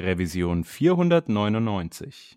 Revision 499.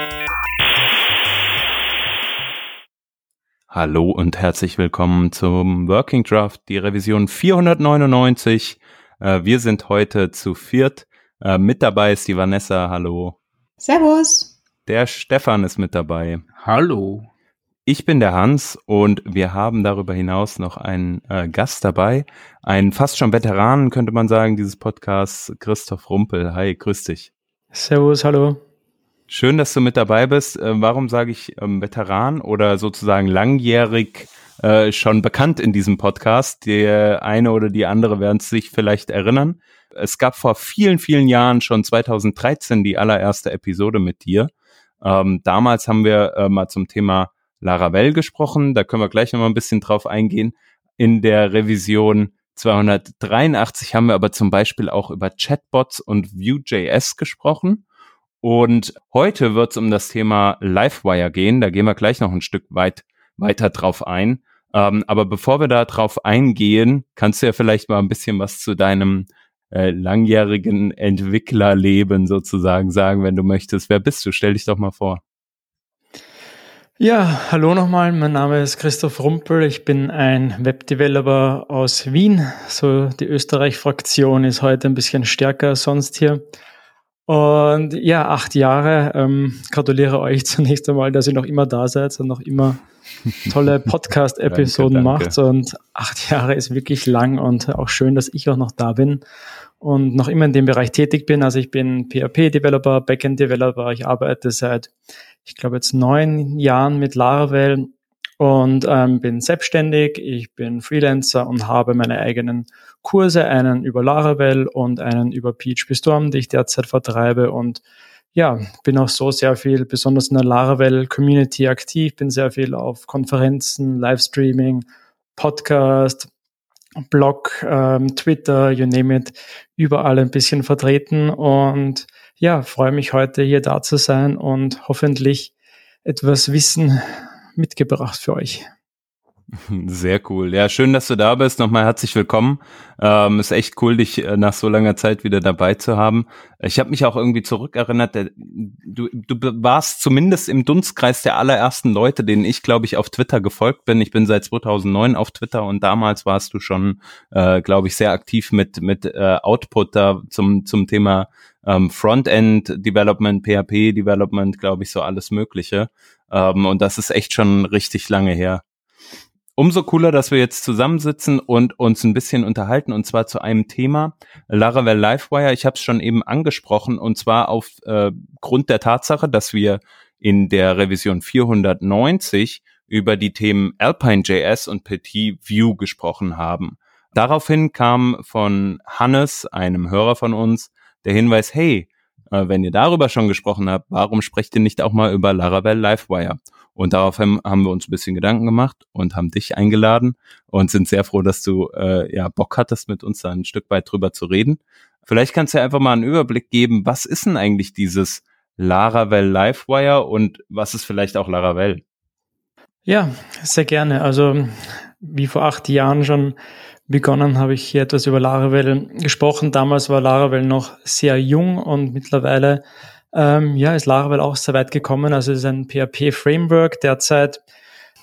Hallo und herzlich willkommen zum Working Draft, die Revision 499. Äh, wir sind heute zu viert. Äh, mit dabei ist die Vanessa. Hallo. Servus. Der Stefan ist mit dabei. Hallo. Ich bin der Hans und wir haben darüber hinaus noch einen äh, Gast dabei. Einen fast schon Veteranen, könnte man sagen, dieses Podcasts, Christoph Rumpel. Hi, grüß dich. Servus, hallo. Schön, dass du mit dabei bist. Äh, warum sage ich ähm, Veteran oder sozusagen langjährig äh, schon bekannt in diesem Podcast? Der eine oder die andere werden sich vielleicht erinnern. Es gab vor vielen, vielen Jahren, schon 2013, die allererste Episode mit dir. Ähm, damals haben wir äh, mal zum Thema Laravel gesprochen. Da können wir gleich noch mal ein bisschen drauf eingehen. In der Revision 283 haben wir aber zum Beispiel auch über Chatbots und Vue.js gesprochen. Und heute wird es um das Thema Livewire gehen. Da gehen wir gleich noch ein Stück weit weiter drauf ein. Ähm, aber bevor wir da drauf eingehen, kannst du ja vielleicht mal ein bisschen was zu deinem äh, langjährigen Entwicklerleben sozusagen sagen, wenn du möchtest. Wer bist du? Stell dich doch mal vor. Ja, hallo nochmal. Mein Name ist Christoph Rumpel. Ich bin ein Webdeveloper aus Wien. So die Österreich-Fraktion ist heute ein bisschen stärker als sonst hier. Und ja, acht Jahre. Ähm, gratuliere euch zunächst einmal, dass ihr noch immer da seid und noch immer tolle Podcast-Episoden macht. Und acht Jahre ist wirklich lang und auch schön, dass ich auch noch da bin und noch immer in dem Bereich tätig bin. Also ich bin PHP-Developer, Backend-Developer. Ich arbeite seit, ich glaube jetzt neun Jahren mit Laravel und ähm, bin selbstständig, ich bin Freelancer und habe meine eigenen Kurse, einen über Laravel und einen über PHP Storm, die ich derzeit vertreibe. Und ja, bin auch so sehr viel, besonders in der Laravel Community aktiv, bin sehr viel auf Konferenzen, Livestreaming, Podcast, Blog, ähm, Twitter, you name it, überall ein bisschen vertreten. Und ja, freue mich heute hier da zu sein und hoffentlich etwas Wissen mitgebracht für euch. Sehr cool. Ja, schön, dass du da bist. Nochmal herzlich willkommen. Ähm, ist echt cool, dich äh, nach so langer Zeit wieder dabei zu haben. Ich habe mich auch irgendwie zurückerinnert. Du, du warst zumindest im Dunstkreis der allerersten Leute, denen ich, glaube ich, auf Twitter gefolgt bin. Ich bin seit 2009 auf Twitter und damals warst du schon, äh, glaube ich, sehr aktiv mit mit äh, Output da zum zum Thema ähm, Frontend Development, PHP Development, glaube ich, so alles Mögliche. Ähm, und das ist echt schon richtig lange her. Umso cooler, dass wir jetzt zusammensitzen und uns ein bisschen unterhalten und zwar zu einem Thema Laravel Livewire. Ich habe es schon eben angesprochen und zwar aufgrund äh, der Tatsache, dass wir in der Revision 490 über die Themen Alpine.js und Petit View gesprochen haben. Daraufhin kam von Hannes, einem Hörer von uns, der Hinweis, hey, äh, wenn ihr darüber schon gesprochen habt, warum sprecht ihr nicht auch mal über Laravel Livewire? Und daraufhin haben wir uns ein bisschen Gedanken gemacht und haben dich eingeladen und sind sehr froh, dass du äh, ja Bock hattest, mit uns da ein Stück weit drüber zu reden. Vielleicht kannst du ja einfach mal einen Überblick geben, was ist denn eigentlich dieses Laravel Livewire und was ist vielleicht auch Laravel? Ja, sehr gerne. Also wie vor acht Jahren schon begonnen, habe ich hier etwas über Laravel gesprochen. Damals war Laravel noch sehr jung und mittlerweile ähm, ja, ist Laravel auch sehr weit gekommen. Also es ist ein PHP-Framework derzeit,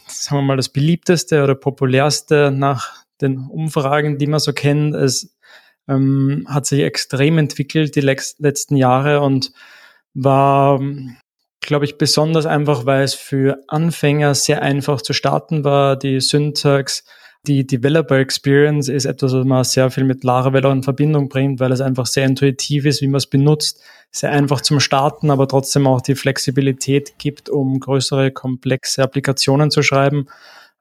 sagen wir mal, das beliebteste oder populärste nach den Umfragen, die man so kennt. Es ähm, hat sich extrem entwickelt die letzten Jahre und war, glaube ich, besonders einfach, weil es für Anfänger sehr einfach zu starten war. Die Syntax, die Developer Experience ist etwas, was man sehr viel mit Laravel in Verbindung bringt, weil es einfach sehr intuitiv ist, wie man es benutzt, sehr einfach zum Starten, aber trotzdem auch die Flexibilität gibt, um größere, komplexe Applikationen zu schreiben.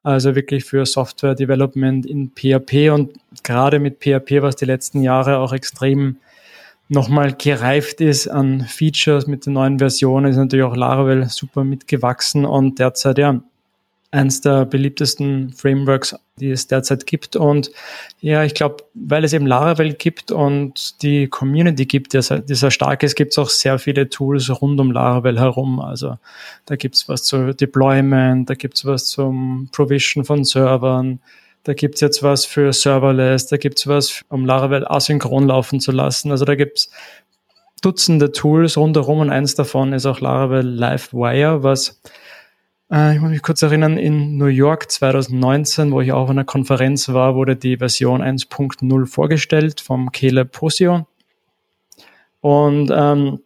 Also wirklich für Software Development in PHP und gerade mit PHP, was die letzten Jahre auch extrem nochmal gereift ist an Features mit den neuen Versionen, ist natürlich auch Laravel super mitgewachsen und derzeit ja eines der beliebtesten Frameworks, die es derzeit gibt. Und ja, ich glaube, weil es eben Laravel gibt und die Community gibt, die sehr, die sehr stark ist, gibt es auch sehr viele Tools rund um Laravel herum. Also da gibt es was zu Deployment, da gibt es was zum Provision von Servern, da gibt es jetzt was für Serverless, da gibt es was, um Laravel asynchron laufen zu lassen. Also da gibt es Dutzende Tools rundherum und eins davon ist auch Laravel Livewire, was äh, ich muss mich kurz erinnern, in New York 2019, wo ich auch auf einer Konferenz war, wurde die Version 1.0 vorgestellt vom Caleb Posio. Und ähm,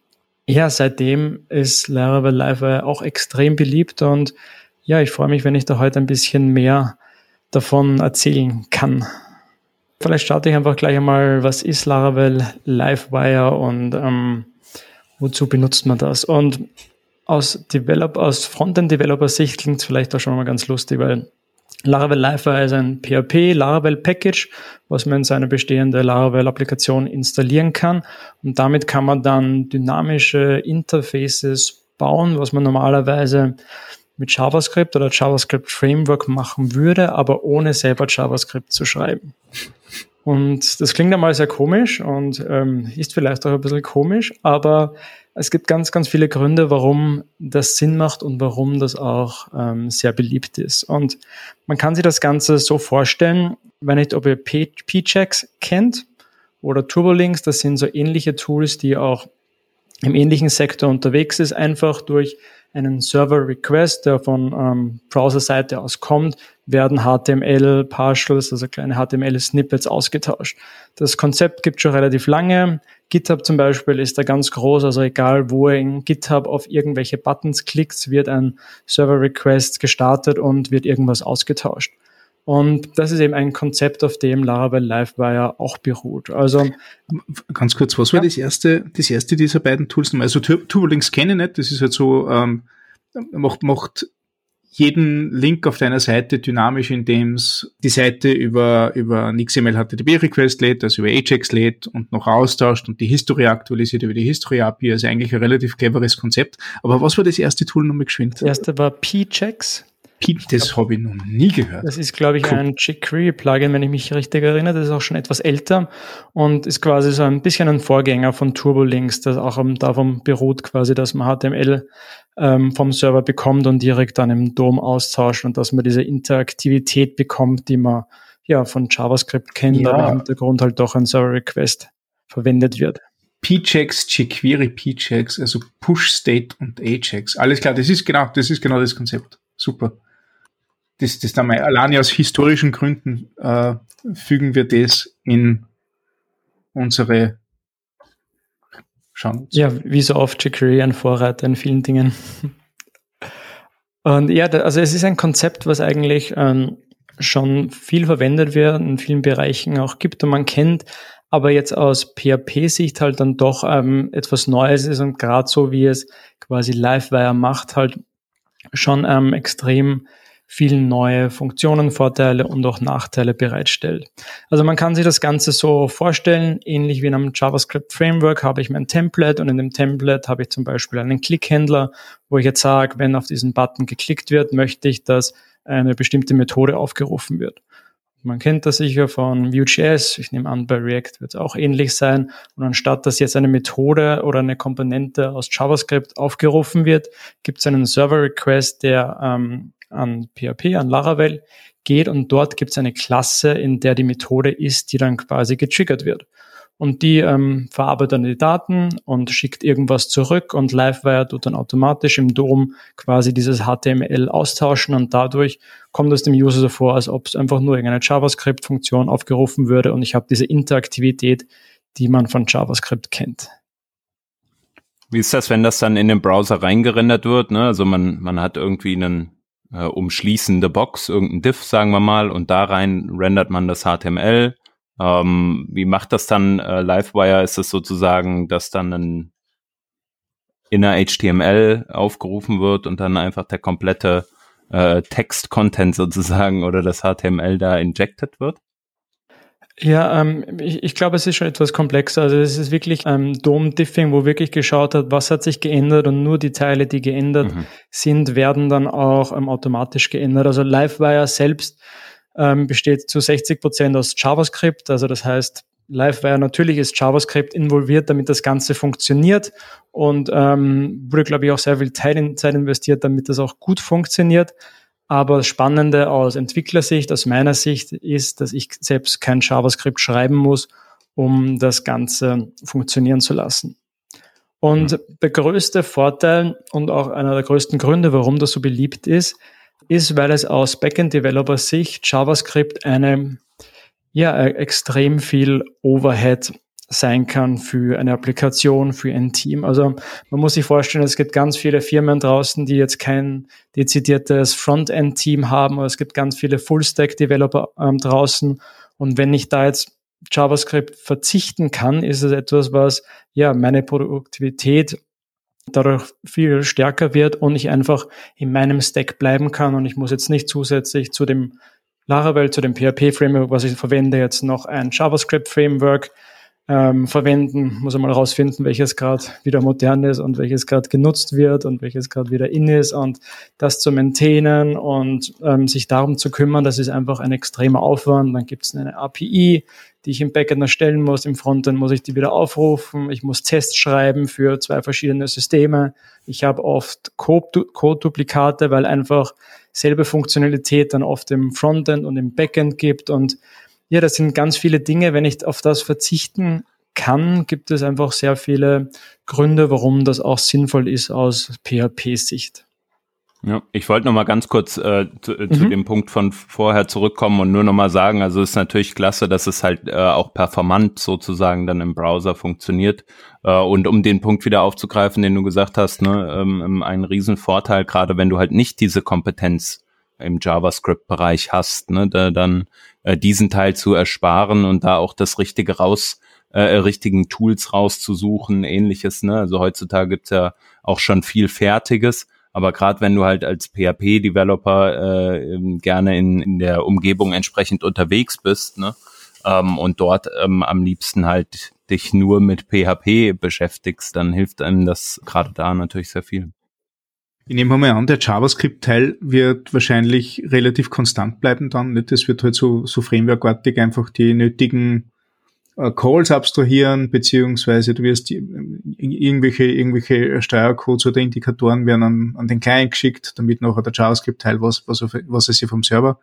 ja, seitdem ist Laravel Live auch extrem beliebt und ja, ich freue mich, wenn ich da heute ein bisschen mehr davon erzählen kann. Vielleicht starte ich einfach gleich einmal, was ist Laravel Livewire und ähm, wozu benutzt man das? Und aus, Develop aus Frontend-Developer-Sicht klingt es vielleicht auch schon mal ganz lustig, weil Laravel Livewire ist ein PHP Laravel Package, was man in seine bestehende Laravel Applikation installieren kann. Und damit kann man dann dynamische Interfaces bauen, was man normalerweise mit JavaScript oder JavaScript Framework machen würde, aber ohne selber JavaScript zu schreiben. Und das klingt einmal sehr komisch und ähm, ist vielleicht auch ein bisschen komisch, aber es gibt ganz, ganz viele Gründe, warum das Sinn macht und warum das auch ähm, sehr beliebt ist. Und man kann sich das Ganze so vorstellen, wenn nicht, ob ihr P-Checks kennt oder Turbolinks, das sind so ähnliche Tools, die auch im ähnlichen Sektor unterwegs ist, einfach durch einen Server-Request, der von ähm, Browser-Seite aus kommt, werden HTML-Partials, also kleine HTML-Snippets ausgetauscht. Das Konzept gibt schon relativ lange. GitHub zum Beispiel ist da ganz groß, also egal wo ihr in GitHub auf irgendwelche Buttons klickt, wird ein Server-Request gestartet und wird irgendwas ausgetauscht. Und das ist eben ein Konzept, auf dem Laravel Livewire auch beruht. Also ganz kurz, was war das erste, das erste dieser beiden Tools? Also Turbolinks kenne ich nicht. Das ist halt so ähm, macht macht jeden Link auf deiner Seite dynamisch, indem es die Seite über, über ein XML HTTP Request lädt, also über Ajax lädt und noch austauscht und die History aktualisiert über die History API. Also eigentlich ein relativ cleveres Konzept. Aber was war das erste Tool nochmal geschwind? Das erste war P-Checks. Das habe ich noch nie gehört. Das ist, glaube ich, cool. ein jQuery-Plugin, wenn ich mich richtig erinnere. Das ist auch schon etwas älter und ist quasi so ein bisschen ein Vorgänger von Turbolinks, das auch davon beruht quasi, dass man HTML ähm, vom Server bekommt und direkt dann im DOM austauscht und dass man diese Interaktivität bekommt, die man ja von JavaScript kennt, ja. aber im Hintergrund halt doch ein Server-Request verwendet wird. P-Checks, jQuery P-Checks, also Push State und Ajax. Alles klar, das ist genau, das ist genau das Konzept. Super das, das dann mal alleine aus historischen Gründen äh, fügen wir das in unsere Schauen. Ja, wie so oft jQuery ein Vorreiter in vielen Dingen. Und ja, also es ist ein Konzept, was eigentlich ähm, schon viel verwendet wird, in vielen Bereichen auch gibt und man kennt, aber jetzt aus PHP-Sicht halt dann doch ähm, etwas Neues ist und gerade so wie es quasi Livewire macht, halt schon ähm, extrem vielen neue Funktionen, Vorteile und auch Nachteile bereitstellt. Also man kann sich das Ganze so vorstellen, ähnlich wie in einem JavaScript Framework habe ich mein Template und in dem Template habe ich zum Beispiel einen Klickhändler, wo ich jetzt sage, wenn auf diesen Button geklickt wird, möchte ich, dass eine bestimmte Methode aufgerufen wird. Man kennt das sicher von Vue.js. Ich nehme an, bei React wird es auch ähnlich sein. Und anstatt dass jetzt eine Methode oder eine Komponente aus JavaScript aufgerufen wird, gibt es einen Server-Request, der ähm, an PHP, an Laravel geht und dort gibt es eine Klasse, in der die Methode ist, die dann quasi getriggert wird. Und die ähm, verarbeitet dann die Daten und schickt irgendwas zurück und Livewire tut dann automatisch im DOM quasi dieses HTML austauschen und dadurch kommt es dem User so vor, als ob es einfach nur irgendeine JavaScript-Funktion aufgerufen würde und ich habe diese Interaktivität, die man von JavaScript kennt. Wie ist das, wenn das dann in den Browser reingerendert wird? Ne? Also man, man hat irgendwie einen äh, umschließende Box, irgendein Diff, sagen wir mal, und da rein rendert man das HTML. Ähm, wie macht das dann äh, Livewire? Ist es sozusagen, dass dann ein inner HTML aufgerufen wird und dann einfach der komplette äh, Text-Content sozusagen oder das HTML da injected wird? Ja, ähm, ich, ich glaube, es ist schon etwas komplexer. Also es ist wirklich ähm, Dom-Diffing, wo wirklich geschaut hat, was hat sich geändert und nur die Teile, die geändert mhm. sind, werden dann auch ähm, automatisch geändert. Also Livewire selbst ähm, besteht zu 60 Prozent aus JavaScript. Also das heißt, Livewire natürlich ist JavaScript involviert, damit das Ganze funktioniert und ähm, wurde, glaube ich, auch sehr viel Zeit, in, Zeit investiert, damit das auch gut funktioniert. Aber das Spannende aus Entwicklersicht, aus meiner Sicht, ist, dass ich selbst kein JavaScript schreiben muss, um das Ganze funktionieren zu lassen. Und mhm. der größte Vorteil und auch einer der größten Gründe, warum das so beliebt ist, ist, weil es aus Backend-Developer-Sicht JavaScript eine, ja, äh, extrem viel Overhead sein kann für eine Applikation, für ein Team. Also man muss sich vorstellen, es gibt ganz viele Firmen draußen, die jetzt kein dezidiertes Frontend-Team haben, oder es gibt ganz viele Full-Stack-Developer ähm, draußen. Und wenn ich da jetzt JavaScript verzichten kann, ist es etwas, was ja meine Produktivität dadurch viel stärker wird und ich einfach in meinem Stack bleiben kann und ich muss jetzt nicht zusätzlich zu dem Laravel, zu dem PHP-Framework, was ich verwende, jetzt noch ein JavaScript-Framework ähm, verwenden. Muss einmal rausfinden, welches gerade wieder modern ist und welches gerade genutzt wird und welches gerade wieder in ist und das zu maintainen und ähm, sich darum zu kümmern, das ist einfach ein extremer Aufwand. Dann gibt es eine API, die ich im Backend erstellen muss. Im Frontend muss ich die wieder aufrufen. Ich muss Tests schreiben für zwei verschiedene Systeme. Ich habe oft Code-Duplikate, weil einfach selbe Funktionalität dann oft im Frontend und im Backend gibt und ja, das sind ganz viele Dinge. Wenn ich auf das verzichten kann, gibt es einfach sehr viele Gründe, warum das auch sinnvoll ist aus PHP-Sicht. Ja, ich wollte noch mal ganz kurz äh, zu, äh, mhm. zu, dem Punkt von vorher zurückkommen und nur noch mal sagen, also es ist natürlich klasse, dass es halt äh, auch performant sozusagen dann im Browser funktioniert. Äh, und um den Punkt wieder aufzugreifen, den du gesagt hast, ne, ähm, ein Riesenvorteil, gerade wenn du halt nicht diese Kompetenz im JavaScript-Bereich hast, ne, da dann äh, diesen Teil zu ersparen und da auch das Richtige raus, äh, richtigen Tools rauszusuchen, ähnliches. Ne? Also heutzutage gibt's ja auch schon viel Fertiges. Aber gerade wenn du halt als PHP-Developer äh, gerne in, in der Umgebung entsprechend unterwegs bist, ne, ähm, und dort ähm, am liebsten halt dich nur mit PHP beschäftigst, dann hilft einem das gerade da natürlich sehr viel. Ich nehme mal an, der JavaScript-Teil wird wahrscheinlich relativ konstant bleiben dann. Nicht? Das wird halt so, so frameworkartig einfach die nötigen äh, Calls abstrahieren, beziehungsweise du wirst die, irgendwelche, irgendwelche Steuercodes oder Indikatoren werden an, an den Client geschickt, damit nachher der JavaScript-Teil was, was, was er sich vom Server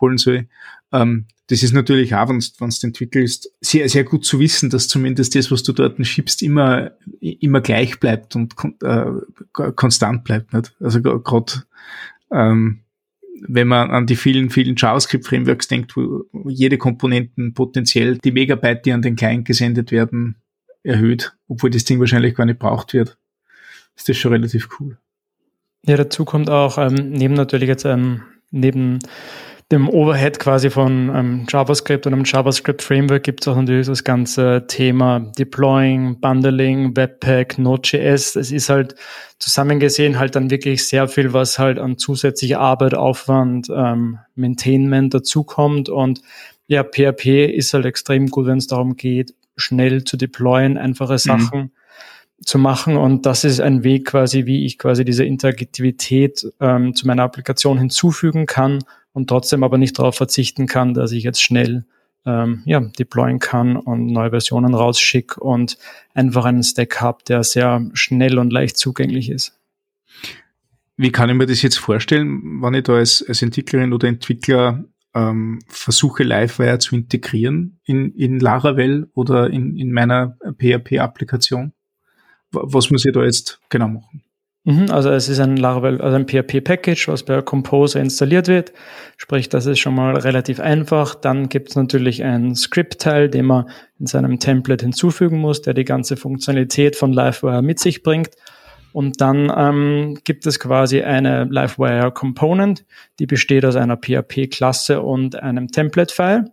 holen soll. Ähm, das ist natürlich auch, wenn du entwickelst, sehr, sehr gut zu wissen, dass zumindest das, was du dort schiebst, immer, immer gleich bleibt und äh, konstant bleibt. Nicht? Also gerade ähm, wenn man an die vielen, vielen JavaScript-Frameworks denkt, wo jede Komponenten potenziell die Megabyte, die an den Client gesendet werden, erhöht, obwohl das Ding wahrscheinlich gar nicht braucht wird, ist das schon relativ cool. Ja, dazu kommt auch ähm, neben natürlich jetzt ähm, neben dem Overhead quasi von ähm, JavaScript und einem JavaScript-Framework gibt es auch natürlich das ganze Thema Deploying, Bundling, Webpack, Node.js. Es ist halt zusammengesehen halt dann wirklich sehr viel, was halt an zusätzlicher Arbeit, Aufwand, ähm, Maintainment dazukommt. Und ja, PHP ist halt extrem gut, wenn es darum geht, schnell zu deployen, einfache mhm. Sachen. Mhm zu machen. Und das ist ein Weg quasi, wie ich quasi diese Interaktivität ähm, zu meiner Applikation hinzufügen kann und trotzdem aber nicht darauf verzichten kann, dass ich jetzt schnell ähm, ja, deployen kann und neue Versionen rausschicke und einfach einen Stack habe, der sehr schnell und leicht zugänglich ist. Wie kann ich mir das jetzt vorstellen, wenn ich da als, als Entwicklerin oder Entwickler ähm, versuche, Livewire zu integrieren in, in Laravel oder in, in meiner PHP-Applikation? Was muss ich da jetzt genau machen? Mhm, also es ist ein Laravel, also ein PHP-Package, was bei Composer installiert wird. Sprich, das ist schon mal relativ einfach. Dann gibt es natürlich einen Script-Teil, den man in seinem Template hinzufügen muss, der die ganze Funktionalität von Livewire mit sich bringt. Und dann ähm, gibt es quasi eine Livewire Component, die besteht aus einer PHP-Klasse und einem Template-File.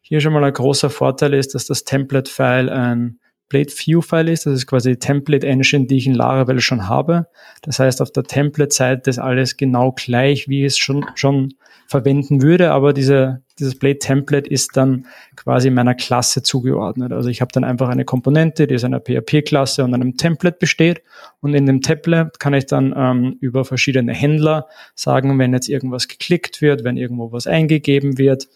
Hier schon mal ein großer Vorteil ist, dass das Template-File ein Template View File ist. Das ist quasi die Template Engine, die ich in Laravel schon habe. Das heißt, auf der Template-Seite ist alles genau gleich, wie ich es schon, schon verwenden würde, aber diese, dieses Blade Template ist dann quasi meiner Klasse zugeordnet. Also ich habe dann einfach eine Komponente, die aus einer PHP-Klasse und einem Template besteht. Und in dem Template kann ich dann ähm, über verschiedene Händler sagen, wenn jetzt irgendwas geklickt wird, wenn irgendwo was eingegeben wird,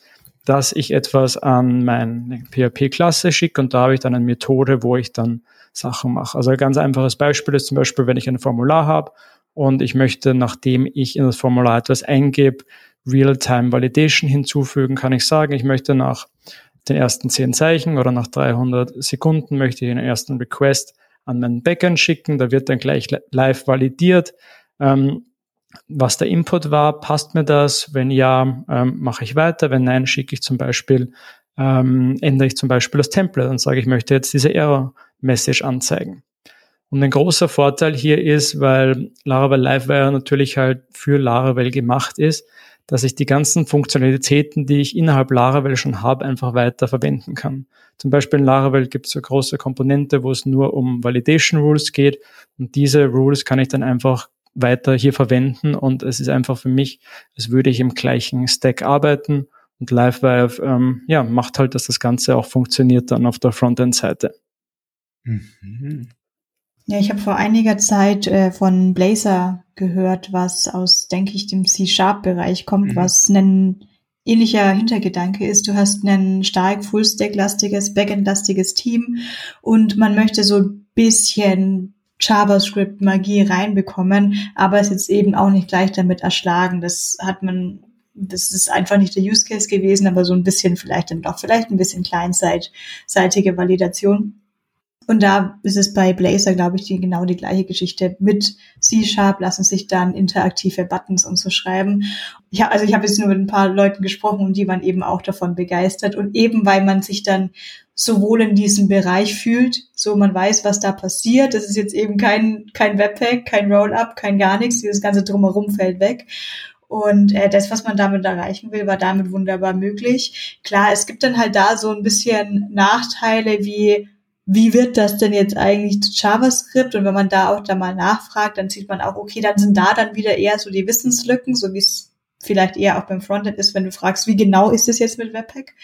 dass ich etwas an meine PHP-Klasse schicke und da habe ich dann eine Methode, wo ich dann Sachen mache. Also ein ganz einfaches Beispiel ist zum Beispiel, wenn ich ein Formular habe und ich möchte, nachdem ich in das Formular etwas eingebe, Real-Time Validation hinzufügen, kann ich sagen, ich möchte nach den ersten zehn Zeichen oder nach 300 Sekunden möchte ich einen ersten Request an meinen Backend schicken. Da wird dann gleich live validiert. Ähm, was der Input war, passt mir das? Wenn ja, ähm, mache ich weiter. Wenn nein, schicke ich zum Beispiel, ähm, ändere ich zum Beispiel das Template und sage, ich möchte jetzt diese Error-Message anzeigen. Und ein großer Vorteil hier ist, weil Laravel Livewire natürlich halt für Laravel gemacht ist, dass ich die ganzen Funktionalitäten, die ich innerhalb Laravel schon habe, einfach weiter verwenden kann. Zum Beispiel in Laravel gibt es eine große Komponente, wo es nur um Validation Rules geht und diese Rules kann ich dann einfach weiter hier verwenden und es ist einfach für mich, als würde ich im gleichen Stack arbeiten und Livewire ähm, ja, macht halt, dass das Ganze auch funktioniert dann auf der Frontend-Seite. Mhm. Ja, ich habe vor einiger Zeit äh, von Blazor gehört, was aus, denke ich, dem C-Sharp-Bereich kommt, mhm. was ein ähnlicher Hintergedanke ist. Du hast ein stark Full-Stack-lastiges, Backend-lastiges Team und man möchte so ein bisschen JavaScript-Magie reinbekommen, aber es jetzt eben auch nicht gleich damit erschlagen. Das hat man, das ist einfach nicht der Use Case gewesen, aber so ein bisschen vielleicht dann doch, vielleicht ein bisschen kleinseitige Validation. Und da ist es bei Blazor, glaube ich, die, genau die gleiche Geschichte. Mit C-Sharp lassen sich dann interaktive Buttons und so schreiben. Ja, also ich habe jetzt nur mit ein paar Leuten gesprochen und die waren eben auch davon begeistert. Und eben weil man sich dann sowohl in diesem Bereich fühlt, so man weiß, was da passiert. Das ist jetzt eben kein, kein Webpack, kein Rollup, kein gar nichts. Dieses ganze Drumherum fällt weg. Und äh, das, was man damit erreichen will, war damit wunderbar möglich. Klar, es gibt dann halt da so ein bisschen Nachteile wie wie wird das denn jetzt eigentlich zu JavaScript? Und wenn man da auch da mal nachfragt, dann sieht man auch, okay, dann sind da dann wieder eher so die Wissenslücken, so wie es vielleicht eher auch beim Frontend ist, wenn du fragst, wie genau ist es jetzt mit Webpack?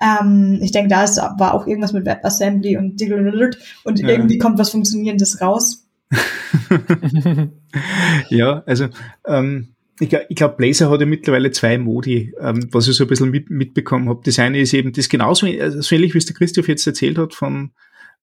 Ähm, ich denke, da ist, war auch irgendwas mit WebAssembly und und ja. irgendwie kommt was Funktionierendes raus. ja, also ähm, ich, ich glaube, Blazor hat ja mittlerweile zwei Modi, ähm, was ich so ein bisschen mit, mitbekommen habe. Das eine ist eben das genauso also so ähnlich, wie es der Christoph jetzt erzählt hat von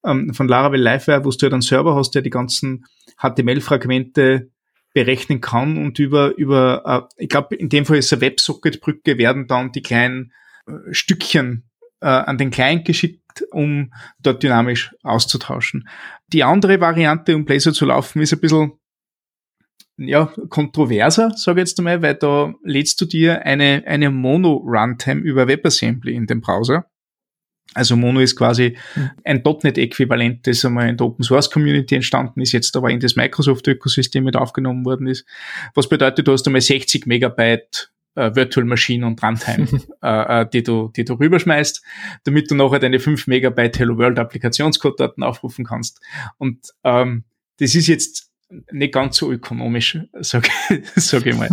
ähm, von Laravel Livewire, wo du halt einen Server hast, der die ganzen HTML-Fragmente berechnen kann und über, über äh, ich glaube, in dem Fall ist eine WebSocket-Brücke, werden dann die kleinen äh, Stückchen äh, an den Client geschickt, um dort dynamisch auszutauschen. Die andere Variante, um Blazor zu laufen, ist ein bisschen ja, kontroverser, sage ich jetzt einmal, weil da lädst du dir eine, eine Mono-Runtime über WebAssembly in den Browser. Also Mono ist quasi mhm. ein .NET-Äquivalent, das einmal in der Open Source Community entstanden ist, jetzt aber in das Microsoft-Ökosystem mit aufgenommen worden ist. Was bedeutet, du hast einmal 60 Megabyte äh, Virtual Machine und Runtime, äh, äh, die du, die du rüberschmeißt, damit du nachher deine 5 Megabyte Hello World Applikationscode daten aufrufen kannst. Und ähm, das ist jetzt nicht ganz so ökonomisch, sage sag ich mal.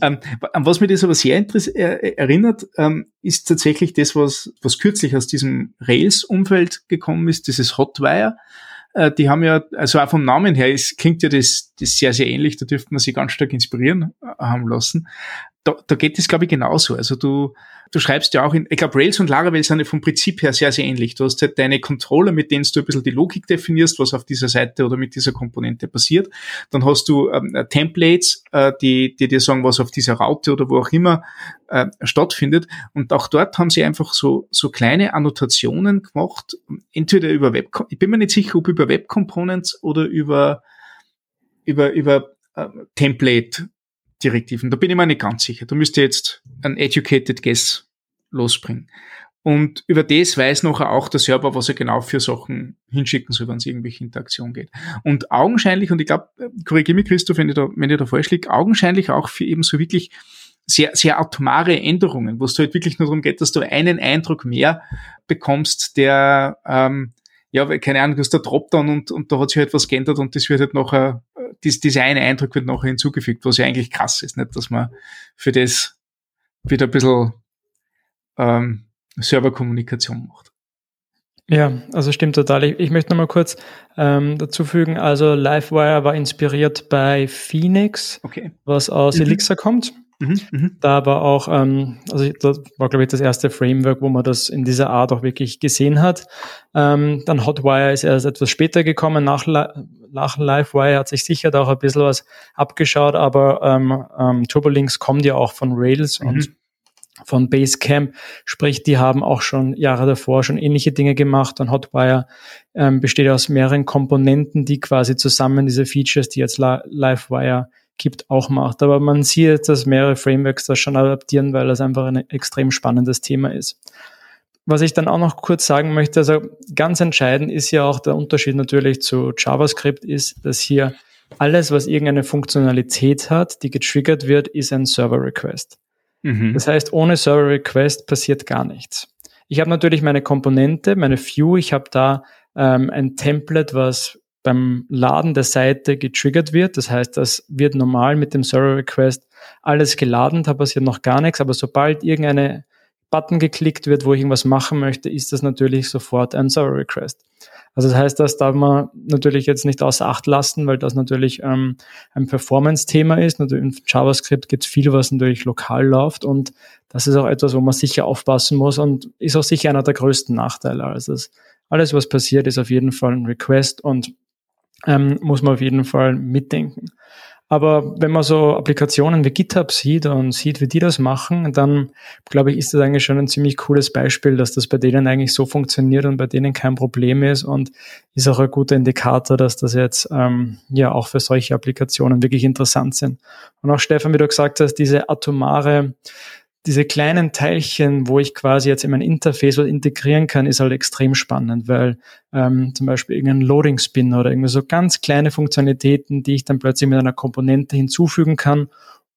ähm, an was mich das aber sehr äh, erinnert, ähm, ist tatsächlich das, was, was kürzlich aus diesem Rails-Umfeld gekommen ist, dieses Hotwire. Äh, die haben ja, also auch vom Namen her, ist, klingt ja das, das sehr, sehr ähnlich, da dürfte man sich ganz stark inspirieren äh, haben lassen. Da, da geht es, glaube ich, genauso. Also du, du schreibst ja auch in, ich glaube, Rails und Laravel sind ja vom Prinzip her sehr, sehr ähnlich. Du hast halt deine Controller, mit denen du ein bisschen die Logik definierst, was auf dieser Seite oder mit dieser Komponente passiert. Dann hast du ähm, äh, Templates, äh, die, die dir sagen, was auf dieser Route oder wo auch immer äh, stattfindet. Und auch dort haben sie einfach so, so kleine Annotationen gemacht, entweder über Web, ich bin mir nicht sicher, ob über Web Components oder über über, über äh, Template-Direktiven. Da bin ich mir nicht ganz sicher. Da müsste jetzt ein Educated Guess losbringen. Und über das weiß nachher auch der Server, was er genau für Sachen hinschicken soll, wenn es irgendwelche Interaktion geht. Und augenscheinlich, und ich glaube, korrigiere mich Christoph, wenn ich da, wenn ich da falsch liege, augenscheinlich auch für eben so wirklich sehr, sehr atomare Änderungen, wo es halt wirklich nur darum geht, dass du einen Eindruck mehr bekommst, der, ähm, ja, keine Ahnung, du hast der Dropdown und, und da hat sich halt was geändert und das wird halt nachher, dies, dieser eine Eindruck wird nachher hinzugefügt, was ja eigentlich krass ist, nicht, dass man für das wieder ein bisschen ähm, Serverkommunikation macht. Ja, also stimmt total. Ich, ich möchte nochmal kurz ähm, dazu fügen, also Livewire war inspiriert bei Phoenix, okay. was aus mhm. Elixir kommt. Mhm, mhm. Da aber auch, ähm, also das war glaube ich das erste Framework, wo man das in dieser Art auch wirklich gesehen hat. Ähm, dann Hotwire ist erst etwas später gekommen, nach, nach Livewire hat sich sicher da auch ein bisschen was abgeschaut, aber ähm, ähm, Turbolinks kommt ja auch von Rails mhm. und von Basecamp, sprich, die haben auch schon Jahre davor schon ähnliche Dinge gemacht und Hotwire ähm, besteht aus mehreren Komponenten, die quasi zusammen diese Features, die jetzt Livewire gibt, auch macht. Aber man sieht, dass mehrere Frameworks das schon adaptieren, weil das einfach ein extrem spannendes Thema ist. Was ich dann auch noch kurz sagen möchte, also ganz entscheidend ist ja auch der Unterschied natürlich zu JavaScript ist, dass hier alles, was irgendeine Funktionalität hat, die getriggert wird, ist ein Server Request. Mhm. Das heißt, ohne Server Request passiert gar nichts. Ich habe natürlich meine Komponente, meine View, ich habe da ähm, ein Template, was beim Laden der Seite getriggert wird. Das heißt, das wird normal mit dem Server Request alles geladen, da passiert noch gar nichts, aber sobald irgendeine Button geklickt wird, wo ich irgendwas machen möchte, ist das natürlich sofort ein Server Request. Also das heißt, das darf man natürlich jetzt nicht außer Acht lassen, weil das natürlich ähm, ein Performance-Thema ist. Natürlich in JavaScript gibt es viel, was natürlich lokal läuft und das ist auch etwas, wo man sicher aufpassen muss und ist auch sicher einer der größten Nachteile. Also alles, was passiert, ist auf jeden Fall ein Request und ähm, muss man auf jeden Fall mitdenken. Aber wenn man so Applikationen wie GitHub sieht und sieht, wie die das machen, dann glaube ich, ist das eigentlich schon ein ziemlich cooles Beispiel, dass das bei denen eigentlich so funktioniert und bei denen kein Problem ist und ist auch ein guter Indikator, dass das jetzt ähm, ja auch für solche Applikationen wirklich interessant sind. Und auch Stefan, wie du gesagt hast, diese atomare diese kleinen Teilchen, wo ich quasi jetzt in mein Interface was integrieren kann, ist halt extrem spannend, weil ähm, zum Beispiel irgendein Loading Spin oder irgendwie so ganz kleine Funktionalitäten, die ich dann plötzlich mit einer Komponente hinzufügen kann,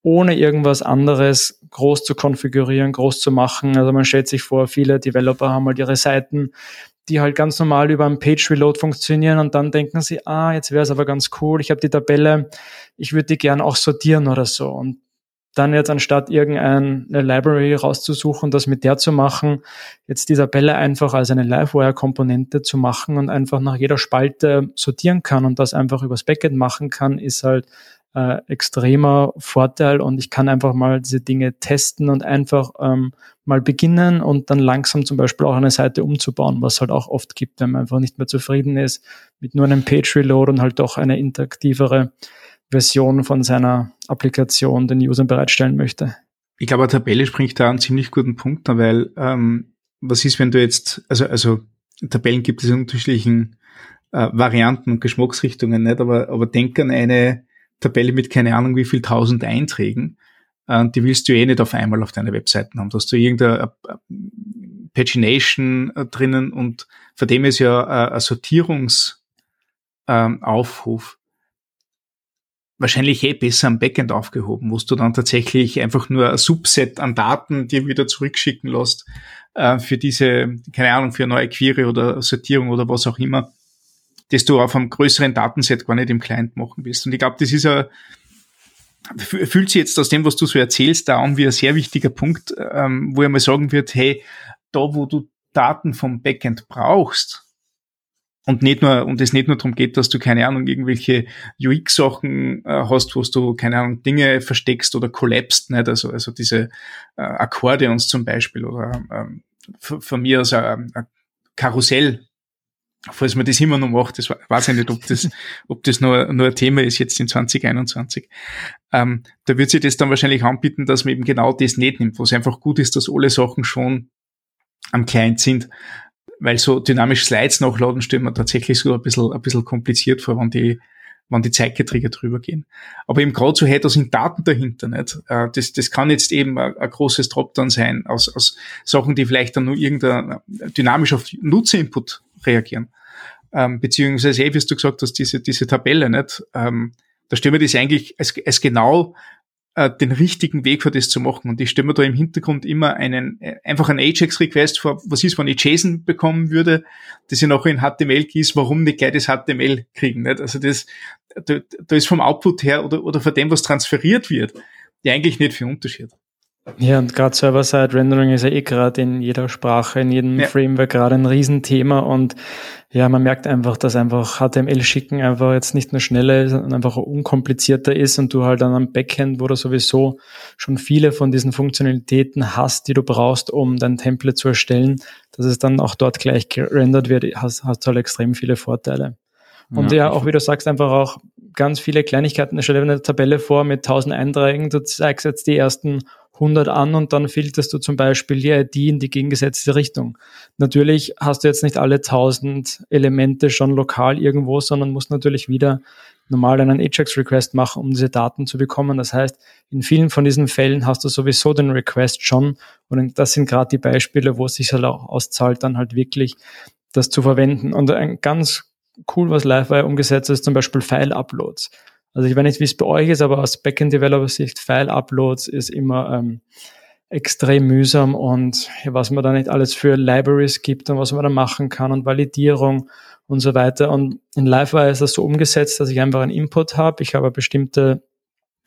ohne irgendwas anderes groß zu konfigurieren, groß zu machen. Also man stellt sich vor, viele Developer haben halt ihre Seiten, die halt ganz normal über einen Page Reload funktionieren und dann denken sie, ah, jetzt wäre es aber ganz cool, ich habe die Tabelle, ich würde die gern auch sortieren oder so. Und dann jetzt anstatt irgendeine Library rauszusuchen, das mit der zu machen, jetzt die Tabelle einfach als eine Livewire-Komponente zu machen und einfach nach jeder Spalte sortieren kann und das einfach übers Backend machen kann, ist halt äh, extremer Vorteil. Und ich kann einfach mal diese Dinge testen und einfach ähm, mal beginnen und dann langsam zum Beispiel auch eine Seite umzubauen, was halt auch oft gibt, wenn man einfach nicht mehr zufrieden ist mit nur einem Page Reload und halt doch eine interaktivere Version von seiner Applikation den Usern bereitstellen möchte. Ich glaube, eine Tabelle springt da einen ziemlich guten Punkt, weil ähm, was ist, wenn du jetzt, also, also Tabellen gibt es in unterschiedlichen äh, Varianten und Geschmacksrichtungen, nicht? Aber, aber denk an eine Tabelle mit keine Ahnung wie viel tausend Einträgen. Äh, die willst du eh nicht auf einmal auf deiner Webseite haben. Da hast du irgendeine äh, Pagination äh, drinnen und von dem ist ja äh, ein Sortierungsaufruf ähm, wahrscheinlich eh besser am Backend aufgehoben, wo du dann tatsächlich einfach nur ein Subset an Daten dir wieder zurückschicken lässt äh, für diese, keine Ahnung, für eine neue Query oder Sortierung oder was auch immer, das du auf einem größeren Datenset gar nicht im Client machen willst. Und ich glaube, das ist ein fühlt sich jetzt aus dem, was du so erzählst, da an wie ein sehr wichtiger Punkt, ähm, wo er mal sagen wird, hey, da wo du Daten vom Backend brauchst, und nicht nur, und es nicht nur darum geht, dass du, keine Ahnung, irgendwelche UX-Sachen äh, hast, wo du, keine Ahnung, Dinge versteckst oder collapst, nicht? Also, also diese äh, Akkordeons zum Beispiel oder ähm, von mir aus ein, ein Karussell, falls man das immer noch macht, das weiß ich nicht, ob das, ob das nur, nur ein Thema ist jetzt in 2021. Ähm, da wird sich das dann wahrscheinlich anbieten, dass man eben genau das nicht nimmt, wo es einfach gut ist, dass alle Sachen schon am Client sind weil so dynamisch Slides nachladen stellt man tatsächlich so ein bisschen, ein bisschen kompliziert vor, wenn die wann die Zeitgeträger drüber gehen. Aber eben gerade so, da sind Daten dahinter, nicht? Äh, das, das kann jetzt eben ein, ein großes Dropdown sein aus, aus Sachen, die vielleicht dann nur irgendein dynamisch auf Nutzerinput reagieren. Ähm, beziehungsweise, hey, wie du gesagt hast, diese, diese Tabelle, nicht? Ähm, da stellen wir das eigentlich als, als genau äh, den richtigen Weg für das zu machen. Und ich stelle mir da im Hintergrund immer einen, äh, einfach einen Ajax-Request vor, was ist, wenn ich JSON bekommen würde, das ich nachher in HTML gieße, warum nicht gleich das HTML kriegen, nicht? Also das, da, da ist vom Output her oder, oder von dem, was transferiert wird, ja eigentlich nicht viel Unterschied. Ja, und gerade Server-Side-Rendering ist ja eh gerade in jeder Sprache, in jedem ja. Framework gerade ein Riesenthema und ja, man merkt einfach, dass einfach HTML-Schicken einfach jetzt nicht nur schneller ist und einfach unkomplizierter ist und du halt dann am Backend, wo du sowieso schon viele von diesen Funktionalitäten hast, die du brauchst, um dein Template zu erstellen, dass es dann auch dort gleich gerendert wird, hast, hast halt extrem viele Vorteile. Und ja, ja auch wie du sagst, einfach auch ganz viele Kleinigkeiten. Stell dir eine Tabelle vor mit 1000 Einträgen, du zeigst jetzt die ersten 100 an und dann filterst du zum Beispiel die ID in die gegengesetzte Richtung. Natürlich hast du jetzt nicht alle 1000 Elemente schon lokal irgendwo, sondern musst natürlich wieder normal einen Ajax-Request machen, um diese Daten zu bekommen. Das heißt, in vielen von diesen Fällen hast du sowieso den Request schon und das sind gerade die Beispiele, wo es sich halt auch auszahlt, dann halt wirklich das zu verwenden. Und ein ganz cool, was Livewire umgesetzt ist, zum Beispiel File-Uploads. Also ich weiß nicht, wie es bei euch ist, aber aus Backend-Developer-Sicht File-Uploads ist immer ähm, extrem mühsam und was man da nicht alles für Libraries gibt und was man da machen kann und Validierung und so weiter. Und in Livewire ist das so umgesetzt, dass ich einfach einen Input habe. Ich habe bestimmte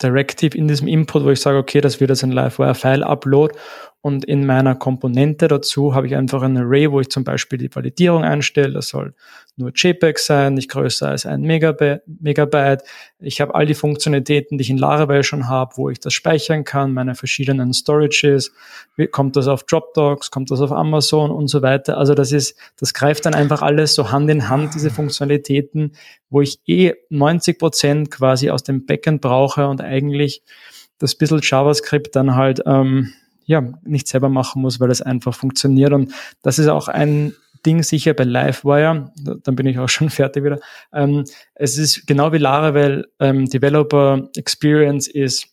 Directive in diesem Input, wo ich sage, okay, das wird jetzt ein Livewire-File-Upload und in meiner Komponente dazu habe ich einfach ein Array, wo ich zum Beispiel die Validierung einstelle. Das soll nur JPEG sein, nicht größer als ein Megabyte. Ich habe all die Funktionalitäten, die ich in Laravel schon habe, wo ich das speichern kann, meine verschiedenen Storages. Kommt das auf Dropbox, kommt das auf Amazon und so weiter. Also das ist, das greift dann einfach alles so Hand in Hand, diese Funktionalitäten, wo ich eh 90 Prozent quasi aus dem Backend brauche und eigentlich das bisschen JavaScript dann halt ähm, ja, nicht selber machen muss, weil es einfach funktioniert. Und das ist auch ein Ding sicher bei Livewire, dann bin ich auch schon fertig wieder. Ähm, es ist genau wie Laravel, ähm, Developer Experience ist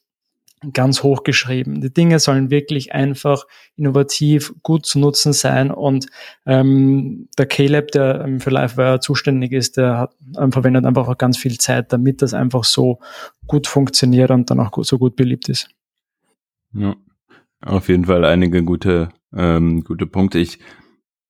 ganz hoch geschrieben. Die Dinge sollen wirklich einfach innovativ, gut zu nutzen sein und ähm, der Caleb, der ähm, für Livewire zuständig ist, der hat, ähm, verwendet einfach auch ganz viel Zeit, damit das einfach so gut funktioniert und dann auch gut, so gut beliebt ist. Ja. Auf jeden Fall einige gute, ähm, gute Punkte. Ich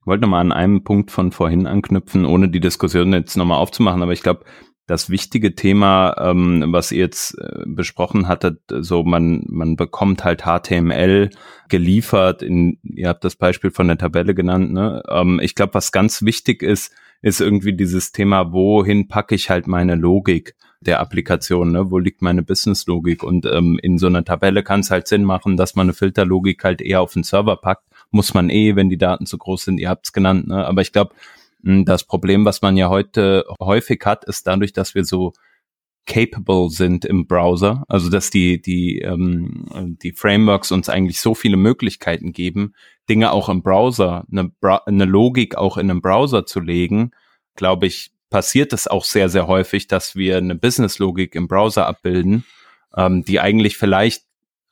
wollte nochmal an einem Punkt von vorhin anknüpfen, ohne die Diskussion jetzt nochmal aufzumachen, aber ich glaube, das wichtige Thema, ähm, was ihr jetzt äh, besprochen hattet, so man, man bekommt halt HTML geliefert, in, ihr habt das Beispiel von der Tabelle genannt, ne? Ähm, ich glaube, was ganz wichtig ist, ist irgendwie dieses Thema, wohin packe ich halt meine Logik der Applikation, ne? wo liegt meine Business-Logik und ähm, in so einer Tabelle kann es halt Sinn machen, dass man eine Filterlogik halt eher auf den Server packt, muss man eh, wenn die Daten zu groß sind, ihr habt es genannt, ne? aber ich glaube, hm, das Problem, was man ja heute häufig hat, ist dadurch, dass wir so capable sind im Browser, also dass die die ähm, die Frameworks uns eigentlich so viele Möglichkeiten geben, Dinge auch im Browser, eine, Bra eine Logik auch in einem Browser zu legen, glaube ich, passiert es auch sehr sehr häufig, dass wir eine Business-Logik im Browser abbilden, ähm, die eigentlich vielleicht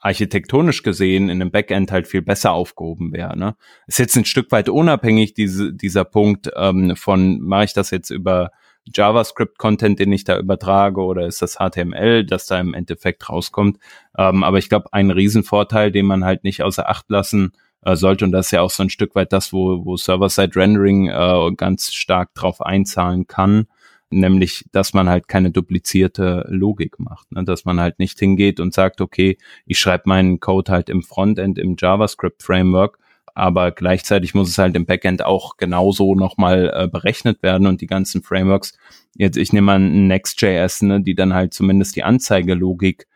architektonisch gesehen in einem Backend halt viel besser aufgehoben wäre. Ne? Ist jetzt ein Stück weit unabhängig diese, dieser Punkt ähm, von mache ich das jetzt über JavaScript-Content, den ich da übertrage, oder ist das HTML, das da im Endeffekt rauskommt. Ähm, aber ich glaube, ein Riesenvorteil, den man halt nicht außer Acht lassen äh, sollte, und das ist ja auch so ein Stück weit das, wo, wo Server-Side-Rendering äh, ganz stark drauf einzahlen kann, nämlich, dass man halt keine duplizierte Logik macht, ne? dass man halt nicht hingeht und sagt, okay, ich schreibe meinen Code halt im Frontend im JavaScript-Framework aber gleichzeitig muss es halt im Backend auch genauso nochmal äh, berechnet werden und die ganzen Frameworks, jetzt ich nehme mal Next.js, ne, die dann halt zumindest die Anzeigelogik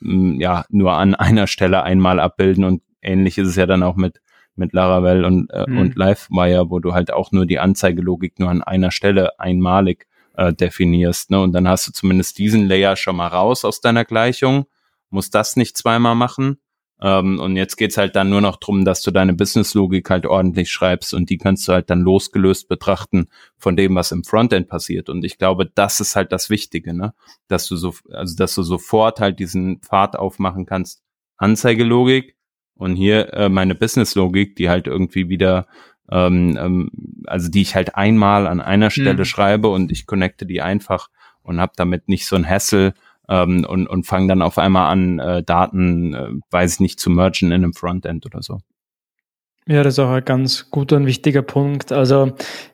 ja nur an einer Stelle einmal abbilden und ähnlich ist es ja dann auch mit mit Laravel und, äh, mhm. und Livewire, wo du halt auch nur die Anzeigelogik nur an einer Stelle einmalig äh, definierst. Ne? Und dann hast du zumindest diesen Layer schon mal raus aus deiner Gleichung, musst das nicht zweimal machen Ähm, und jetzt geht's halt dann nur noch drum, dass du deine Business-Logik halt ordentlich schreibst und die kannst du halt dann losgelöst betrachten von dem, was im Frontend passiert. Und ich glaube, das ist halt das Wichtige, ne? Dass du so, also dass du sofort halt diesen Pfad aufmachen kannst. Anzeigelogik und hier äh, meine Business-Logik, die halt irgendwie wieder ähm, ähm, also die ich halt einmal an einer Stelle mhm. schreibe und ich connecte die einfach und habe damit nicht so ein Hassel ähm, und, und fange dann auf einmal an, äh, Daten, äh, weiß ich nicht, zu mergen in einem Frontend oder so. Ja, das ist auch ein ganz guter und wichtiger Punkt. Also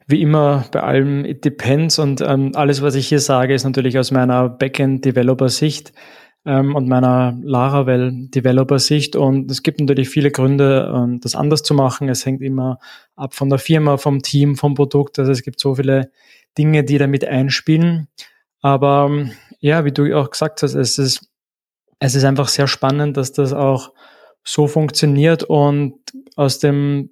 wie immer bei allem, it depends und ähm, alles, was ich hier sage, ist natürlich aus meiner Backend-Developer-Sicht ähm, und meiner Laravel-Developer-Sicht und es gibt natürlich viele Gründe, ähm, das anders zu machen. Es hängt immer ab von der Firma, vom Team, vom Produkt. Also es gibt so viele Dinge, die damit einspielen. Aber ähm, ja, wie du auch gesagt hast, es ist, es ist einfach sehr spannend, dass das auch so funktioniert und aus dem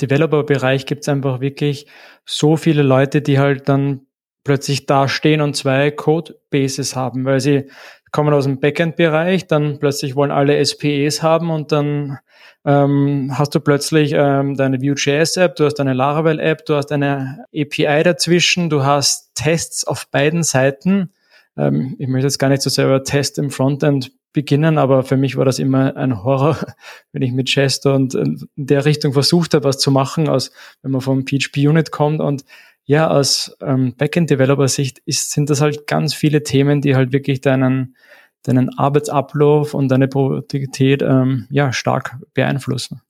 Developer-Bereich gibt es einfach wirklich so viele Leute, die halt dann plötzlich da stehen und zwei Codebases haben, weil sie kommen aus dem Backend-Bereich, dann plötzlich wollen alle SPEs haben und dann ähm, hast du plötzlich ähm, deine Vue.js-App, du hast deine Laravel-App, du hast eine API dazwischen, du hast Tests auf beiden Seiten. Ähm, ich möchte jetzt gar nicht so sehr über Test im Frontend beginnen, aber für mich war das immer ein Horror, wenn ich mit Chester und in der Richtung versucht habe, was zu machen, aus, wenn man vom PHP-Unit kommt und ja, aus ähm, Backend-Developer-Sicht sind das halt ganz viele Themen, die halt wirklich deinen deinen Arbeitsablauf und deine Produktivität ähm, ja stark beeinflussen.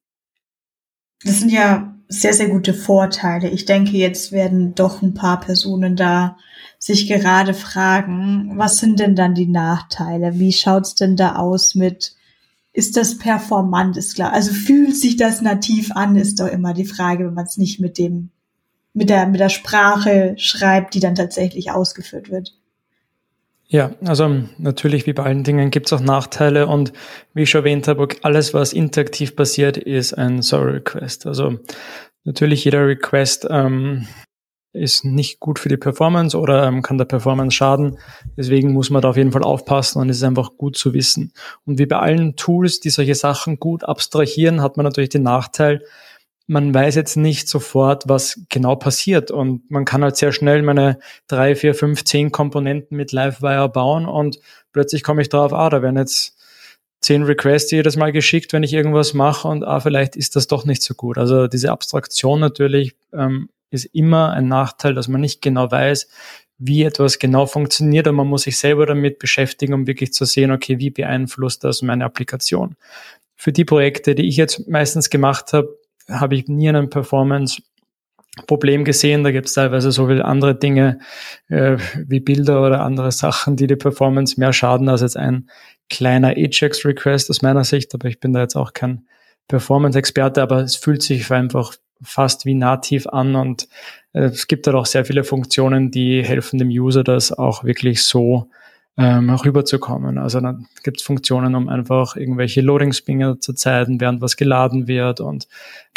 Das sind ja sehr, sehr gute Vorteile. Ich denke, jetzt werden doch ein paar Personen da sich gerade fragen, was sind denn dann die Nachteile? Wie schaut's denn da aus mit, ist das performant, ist klar. Also fühlt sich das nativ an, ist doch immer die Frage, wenn man es nicht mit dem, mit der, mit der Sprache schreibt, die dann tatsächlich ausgeführt wird. Ja, also natürlich wie bei allen Dingen gibt es auch Nachteile und wie ich schon erwähnt habe, alles was interaktiv passiert, ist ein Sorry Request. Also natürlich jeder Request ähm, ist nicht gut für die Performance oder ähm, kann der Performance schaden. Deswegen muss man da auf jeden Fall aufpassen und es ist einfach gut zu wissen. Und wie bei allen Tools, die solche Sachen gut abstrahieren, hat man natürlich den Nachteil, man weiß jetzt nicht sofort, was genau passiert. Und man kann halt sehr schnell meine drei, vier, fünf, zehn Komponenten mit Livewire bauen und plötzlich komme ich drauf, ah, da werden jetzt zehn Requests jedes Mal geschickt, wenn ich irgendwas mache und ah, vielleicht ist das doch nicht so gut. Also diese Abstraktion natürlich ähm, ist immer ein Nachteil, dass man nicht genau weiß, wie etwas genau funktioniert und man muss sich selber damit beschäftigen, um wirklich zu sehen, okay, wie beeinflusst das meine Applikation. Für die Projekte, die ich jetzt meistens gemacht habe, habe ich nie einen Performance Problem gesehen. Da gibt es teilweise so viele andere Dinge äh, wie Bilder oder andere Sachen, die die Performance mehr schaden als jetzt ein kleiner Ajax-Request aus meiner Sicht. Aber ich bin da jetzt auch kein Performance-Experte, aber es fühlt sich einfach fast wie nativ an und äh, es gibt da auch sehr viele Funktionen, die helfen dem User, das auch wirklich so ähm, rüberzukommen. Also dann gibt es Funktionen, um einfach irgendwelche Loading-Spinger zu zeigen, während was geladen wird und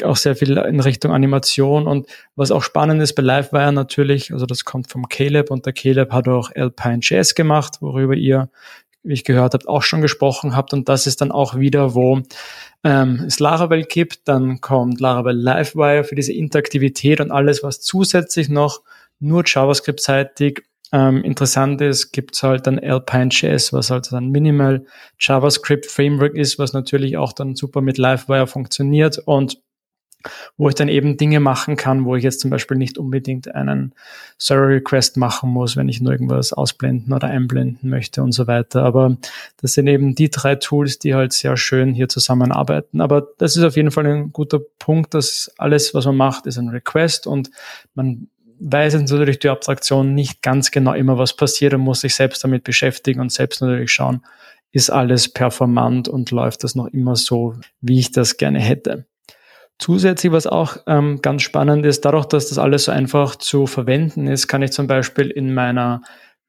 auch sehr viel in Richtung Animation. Und was auch spannend ist bei Livewire natürlich, also das kommt vom Caleb und der Caleb hat auch Alpine.js gemacht, worüber ihr, wie ich gehört habt, auch schon gesprochen habt. Und das ist dann auch wieder, wo ähm, es Laravel gibt, dann kommt Laravel Livewire für diese Interaktivität und alles, was zusätzlich noch nur JavaScript-seitig ähm, interessant ist, gibt's halt dann Alpine.js, was halt ein Minimal JavaScript Framework ist, was natürlich auch dann super mit Livewire funktioniert und wo ich dann eben Dinge machen kann, wo ich jetzt zum Beispiel nicht unbedingt einen Server Request machen muss, wenn ich nur irgendwas ausblenden oder einblenden möchte und so weiter. Aber das sind eben die drei Tools, die halt sehr schön hier zusammenarbeiten. Aber das ist auf jeden Fall ein guter Punkt, dass alles, was man macht, ist ein Request und man weiß jetzt natürlich die Abstraktion nicht ganz genau immer, was passiert und muss sich selbst damit beschäftigen und selbst natürlich schauen, ist alles performant und läuft das noch immer so, wie ich das gerne hätte. Zusätzlich, was auch ähm, ganz spannend ist, dadurch, dass das alles so einfach zu verwenden ist, kann ich zum Beispiel in meiner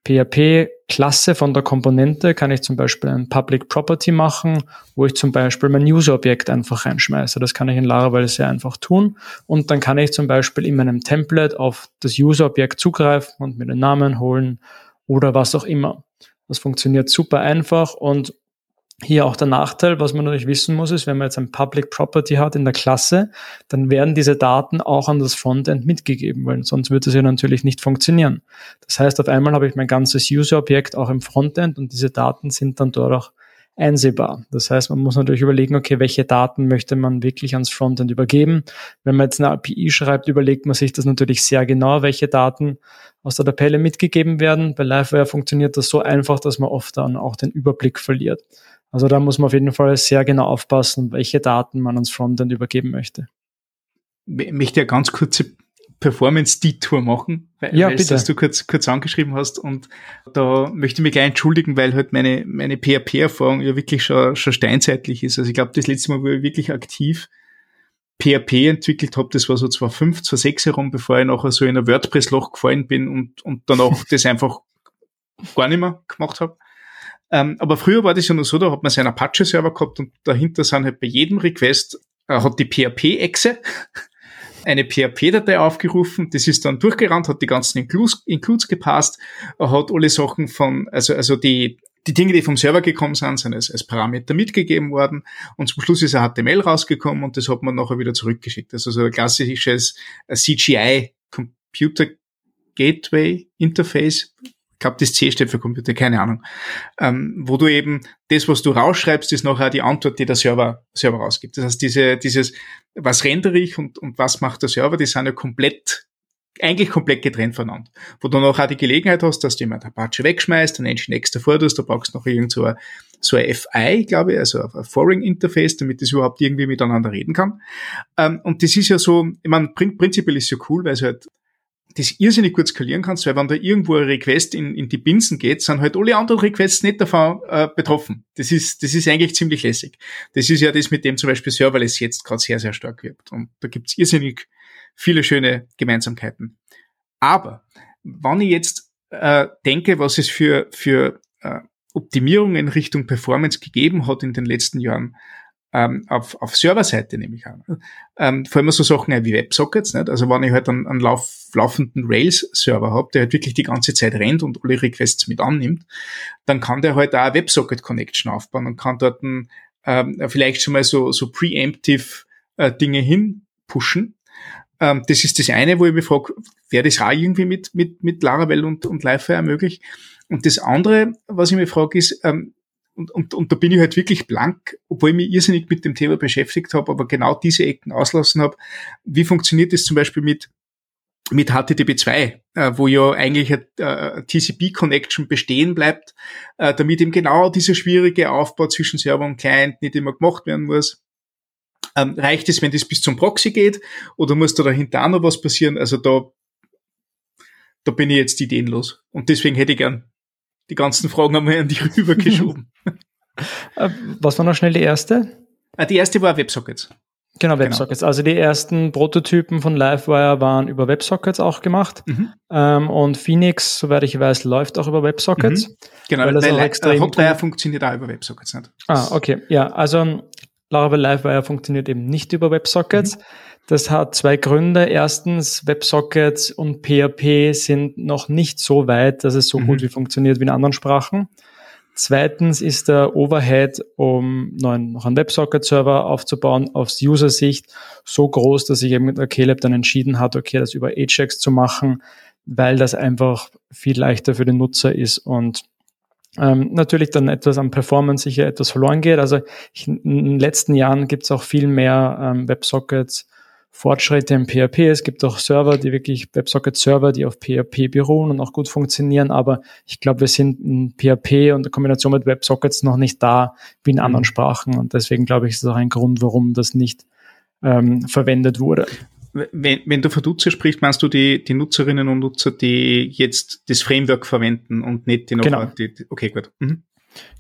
PHP-Klasse von der Komponente kann ich zum Beispiel ein Public Property machen, wo ich zum Beispiel mein User-Objekt einfach reinschmeiße. Das kann ich in Laravel sehr einfach tun. Und dann kann ich zum Beispiel in meinem Template auf das User-Objekt zugreifen und mir den Namen holen oder was auch immer. Das funktioniert super einfach und Hier auch der Nachteil, was man natürlich wissen muss, ist, wenn man jetzt ein Public Property hat in der Klasse, dann werden diese Daten auch an das Frontend mitgegeben, weil sonst wird es ja natürlich nicht funktionieren. Das heißt, auf einmal habe ich mein ganzes User-Objekt auch im Frontend und diese Daten sind dann dort auch einsehbar. Das heißt, man muss natürlich überlegen, okay, welche Daten möchte man wirklich ans Frontend übergeben. Wenn man jetzt eine API schreibt, überlegt man sich das natürlich sehr genau, welche Daten aus der Tabelle mitgegeben werden. Bei Livewire funktioniert das so einfach, dass man oft dann auch den Überblick verliert. Also da muss man auf jeden Fall sehr genau aufpassen, welche Daten man ans Frontend übergeben möchte. Ich möchte ja ganz kurze Performance-Detour machen, weil, ja, weil das du kurz, kurz angeschrieben hast. Und da möchte ich mich gleich entschuldigen, weil halt meine, meine PHP-Erfahrung ja wirklich schon, schon steinzeitlich ist. Also ich glaube, das letzte Mal, wo ich wirklich aktiv PHP entwickelt habe, das war so 2005, 2006 herum, bevor ich nachher so in ein WordPress-Loch gefallen bin und, und danach das einfach gar nicht mehr gemacht habe. Ähm, aber früher war das ja nur so, da hat man seinen Apache-Server gehabt und dahinter sind halt bei jedem Request, äh, hat die PHP-Exe eine PHP-Datei aufgerufen, das ist dann durchgerannt, hat die ganzen Includes, Includes gepasst, hat alle Sachen von, also, also die, die Dinge, die vom Server gekommen sind, sind als, als Parameter mitgegeben worden und zum Schluss ist ein HTML rausgekommen und das hat man nachher wieder zurückgeschickt. Also so ein klassisches CGI Computer Gateway Interface glaube, das C steht für Computer, keine Ahnung, ähm, wo du eben das, was du rausschreibst, ist nachher die Antwort, die der Server, Server rausgibt. Das heißt, diese, dieses, was rendere ich und, und was macht der Server, die sind ja komplett eigentlich komplett getrennt voneinander. Wo du noch auch die Gelegenheit hast, dass du jemand Apache wegschmeißt, ein Nginx davor tust, da brauchst du noch irgend so ein, so ein FI, glaube ich, also ein Foreign Interface, damit das überhaupt irgendwie miteinander reden kann. Ähm, und das ist ja so, ich meine, prinzipiell ist ja cool, weil es halt das irrsinnig gut skalieren kannst, weil wenn da irgendwo ein Request in, in die Binsen geht, sind halt alle anderen Requests nicht davon äh, betroffen. Das ist, das ist eigentlich ziemlich lässig. Das ist ja das, mit dem zum Beispiel Serverless jetzt gerade sehr, sehr stark wirkt. Und da gibt's irrsinnig viele schöne Gemeinsamkeiten. Aber wenn ich jetzt äh, denke, was es für, für äh, Optimierungen in Richtung Performance gegeben hat in den letzten Jahren, ähm, auf, auf Serverseite nehme ich an. Ähm, vor allem so Sachen wie Websockets, nicht? Also wenn ich halt einen, einen lauf, laufenden Rails-Server habe, der halt wirklich die ganze Zeit rennt und alle Requests mit annimmt, dann kann der halt auch eine Websocket-Connection aufbauen und kann dort ein, ähm, vielleicht schon mal so, so preemptive äh, Dinge hinpushen. Ähm, das ist das eine, wo ich mich frage, wäre das auch irgendwie mit, mit, mit Laravel und, und Livewire möglich? Und das andere, was ich mich frage, ist, ähm, und, und, und da bin ich halt wirklich blank, obwohl ich mich irrsinnig mit dem Thema beschäftigt habe, aber genau diese Ecken auslassen habe. Wie funktioniert das zum Beispiel mit mit HTTP2, äh, wo ja eigentlich eine äh, TCP-Connection bestehen bleibt, äh, damit eben genau dieser schwierige Aufbau zwischen Server und Client nicht immer gemacht werden muss. Ähm, reicht es, wenn das bis zum Proxy geht, oder muss da dahinter auch noch was passieren? Also da, da bin ich jetzt ideenlos. Und deswegen hätte ich gern die ganzen Fragen einmal an dich rübergeschoben. Äh, was war noch schnell die erste? Ah, die erste war WebSockets. Genau, genau. WebSockets. Genau. Also die ersten Prototypen von Livewire waren über WebSockets auch gemacht. Mhm. Ähm, und Phoenix, soweit ich weiß, läuft auch über WebSockets. Mhm. Genau, weil, weil auch extrem Hotwire funktioniert auch über WebSockets nicht. Ah, okay. Ja, also Laravel Livewire funktioniert eben nicht über WebSockets. Mhm. Das hat zwei Gründe. Erstens, WebSockets und PHP sind noch nicht so weit, dass es so mhm. gut wie funktioniert wie in anderen Sprachen. Zweitens ist der Overhead, um neuen, noch einen WebSocket-Server aufzubauen, aus User-Sicht so groß, dass sich eben mit der Caleb dann entschieden hat, okay, das über Ajax zu machen, weil das einfach viel leichter für den Nutzer ist und ähm, natürlich dann etwas an Performance sicher etwas verloren geht. Also ich, in den letzten Jahren gibt es auch viel mehr ähm, WebSockets Fortschritte im PHP. Es gibt auch Server, die wirklich WebSocket-Server, die auf PHP beruhen und auch gut funktionieren. Aber ich glaube, wir sind in PHP und der Kombination mit WebSockets noch nicht da wie in anderen mhm. Sprachen. Und deswegen glaube ich, ist das auch ein Grund, warum das nicht ähm, verwendet wurde. Wenn, wenn du von Nutzer sprichst, meinst du die, die Nutzerinnen und Nutzer, die jetzt das Framework verwenden und nicht die noch genau. die, okay, gut. Mhm.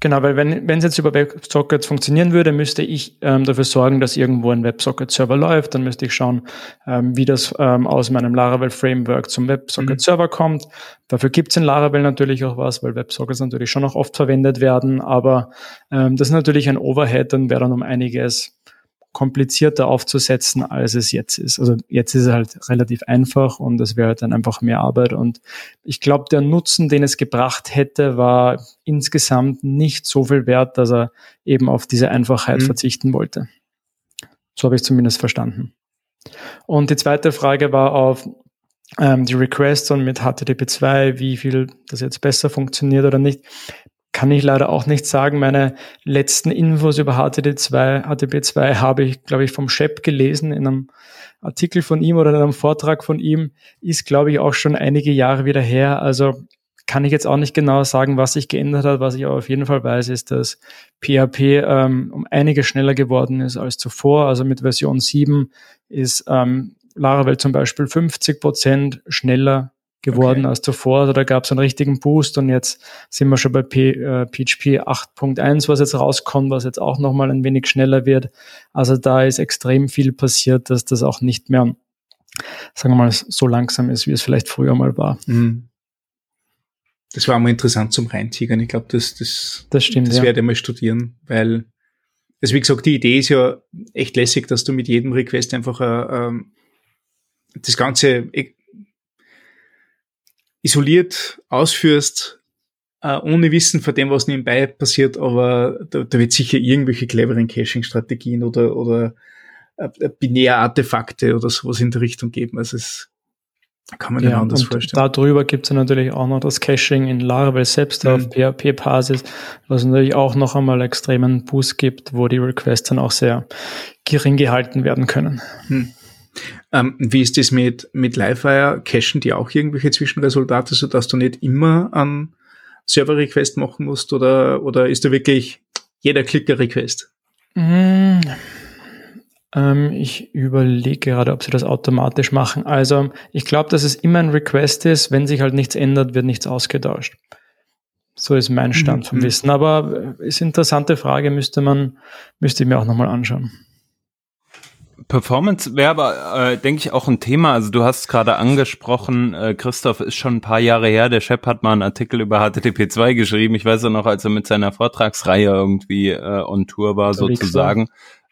Genau, weil wenn, es jetzt über WebSockets funktionieren würde, müsste ich ähm, dafür sorgen, dass irgendwo ein WebSocket-Server läuft. Dann müsste ich schauen, ähm, wie das ähm, aus meinem Laravel-Framework zum WebSocket-Server mhm. kommt. Dafür gibt es in Laravel natürlich auch was, weil WebSockets natürlich schon auch oft verwendet werden. Aber ähm, das ist natürlich ein Overhead, dann wäre dann um einiges komplizierter aufzusetzen, als es jetzt ist. Also jetzt ist es halt relativ einfach und es wäre halt dann einfach mehr Arbeit. Und ich glaube, der Nutzen, den es gebracht hätte, war insgesamt nicht so viel wert, dass er eben auf diese Einfachheit mhm. verzichten wollte. So habe ich zumindest verstanden. Und die zweite Frage war auf ähm, die Requests und mit HTTP2, wie viel das jetzt besser funktioniert oder nicht kann ich leider auch nicht sagen. Meine letzten Infos über HTTP2, HTTP2 habe ich, glaube ich, vom Shep gelesen in einem Artikel von ihm oder in einem Vortrag von ihm. Ist, glaube ich, auch schon einige Jahre wieder her. Also kann ich jetzt auch nicht genau sagen, was sich geändert hat. Was ich aber auf jeden Fall weiß, ist, dass PHP ähm, um einige schneller geworden ist als zuvor. Also mit Version 7 ist ähm, Laravel zum Beispiel 50 Prozent schneller geworden okay. als zuvor. Also da gab es einen richtigen Boost und jetzt sind wir schon bei P, äh, PHP 8.1, was jetzt rauskommt, was jetzt auch nochmal ein wenig schneller wird. Also da ist extrem viel passiert, dass das auch nicht mehr, sagen wir mal, so langsam ist, wie es vielleicht früher mal war. Mhm. Das war mal interessant zum Reintigern. Ich glaube, das, das, das, stimmt, das ja. werde ich mal studieren, weil, also wie gesagt, die Idee ist ja echt lässig, dass du mit jedem Request einfach äh, ähm, das Ganze isoliert ausführst, äh, ohne Wissen von dem, was nebenbei passiert, aber da, da wird sicher irgendwelche cleveren Caching-Strategien oder, oder äh, binäre Artefakte oder sowas in der Richtung geben. Also es kann man ja, anders vorstellen. Darüber gibt es natürlich auch noch das Caching in Laravel selbst mhm. auf PHP-Basis, was natürlich auch noch einmal extremen Boost gibt, wo die Requests dann auch sehr gering gehalten werden können. Mhm. Ähm, wie ist das mit, mit Livewire? Cachen die auch irgendwelche Zwischenresultate, sodass du nicht immer an Server-Request machen musst oder, oder ist da wirklich jeder Klicker-Request? Mm, ähm, ich überlege gerade, ob sie das automatisch machen. Also ich glaube, dass es immer ein Request ist. Wenn sich halt nichts ändert, wird nichts ausgetauscht. So ist mein Stand mhm. vom Wissen. Aber äh, ist eine interessante Frage, müsste man, müsste ich mir auch nochmal anschauen. Performance wäre aber, äh, denke ich, auch ein Thema. Also du hast gerade angesprochen, äh, Christoph ist schon ein paar Jahre her. Der Chef hat mal einen Artikel über HTTP 2 geschrieben. Ich weiß ja noch, als er mit seiner Vortragsreihe irgendwie äh, on Tour war, sozusagen.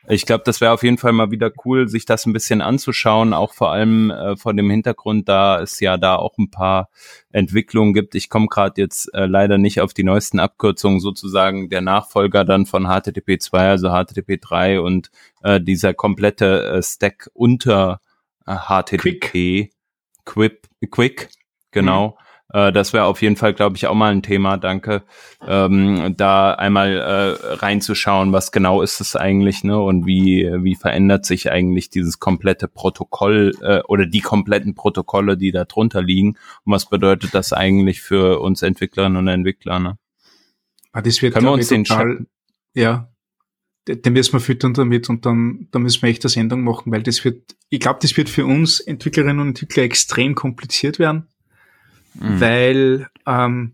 Ich glaube, das wäre auf jeden Fall mal wieder cool, sich das ein bisschen anzuschauen, auch vor allem äh, vor dem Hintergrund, da es ja da auch ein paar Entwicklungen gibt. Ich komme gerade jetzt äh, leider nicht auf die neuesten Abkürzungen, sozusagen der Nachfolger dann von HTTP 2, also HTTP 3 und äh, dieser komplette äh, Stack unter äh, HTTP. Quick. Quick, Quick genau. Mhm äh, das wäre auf jeden Fall, glaube ich, auch mal ein Thema. Danke. Ähm, da einmal äh, reinzuschauen, was genau ist es eigentlich, ne? Und wie, wie verändert sich eigentlich dieses komplette Protokoll äh, oder die kompletten Protokolle, die da drunter liegen? Und was bedeutet das eigentlich für uns Entwicklerinnen und Entwickler, ne? Ah, das wird Können wir uns den total, ja, den müssen wir füttern damit und dann, dann müssen wir echt eine Sendung machen, weil das wird, ich glaube, das wird für uns Entwicklerinnen und Entwickler extrem kompliziert werden mhm. weil ähm,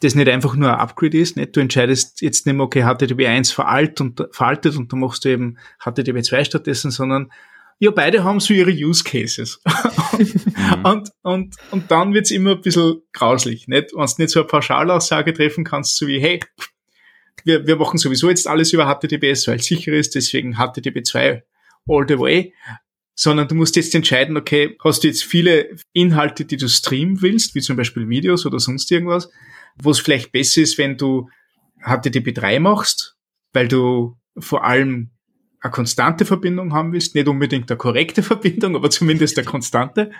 das nicht einfach nur ein Upgrade ist. Nicht? Du entscheidest jetzt nicht mehr, okay, HTTP 1 veraltet und, veraltet und dann machst du eben HTTP 2 stattdessen, sondern ja, beide haben so ihre Use Cases. mhm. und, und, und dann wird's immer ein bisschen grauslich. Nicht? Wenn du nicht so eine Pauschalaussage treffen kannst, so wie, hey, wir, wir machen sowieso jetzt alles über HTTPS, weil es sicher ist, deswegen HTTP 2 all the way sondern du musst jetzt entscheiden, okay, hast du jetzt viele Inhalte, die du streamen willst, wie zum Beispiel Videos oder sonst irgendwas, wo es vielleicht besser ist, wenn du HTTP3 machst, weil du vor allem eine konstante Verbindung haben willst, nicht unbedingt eine korrekte Verbindung, aber zumindest eine konstante.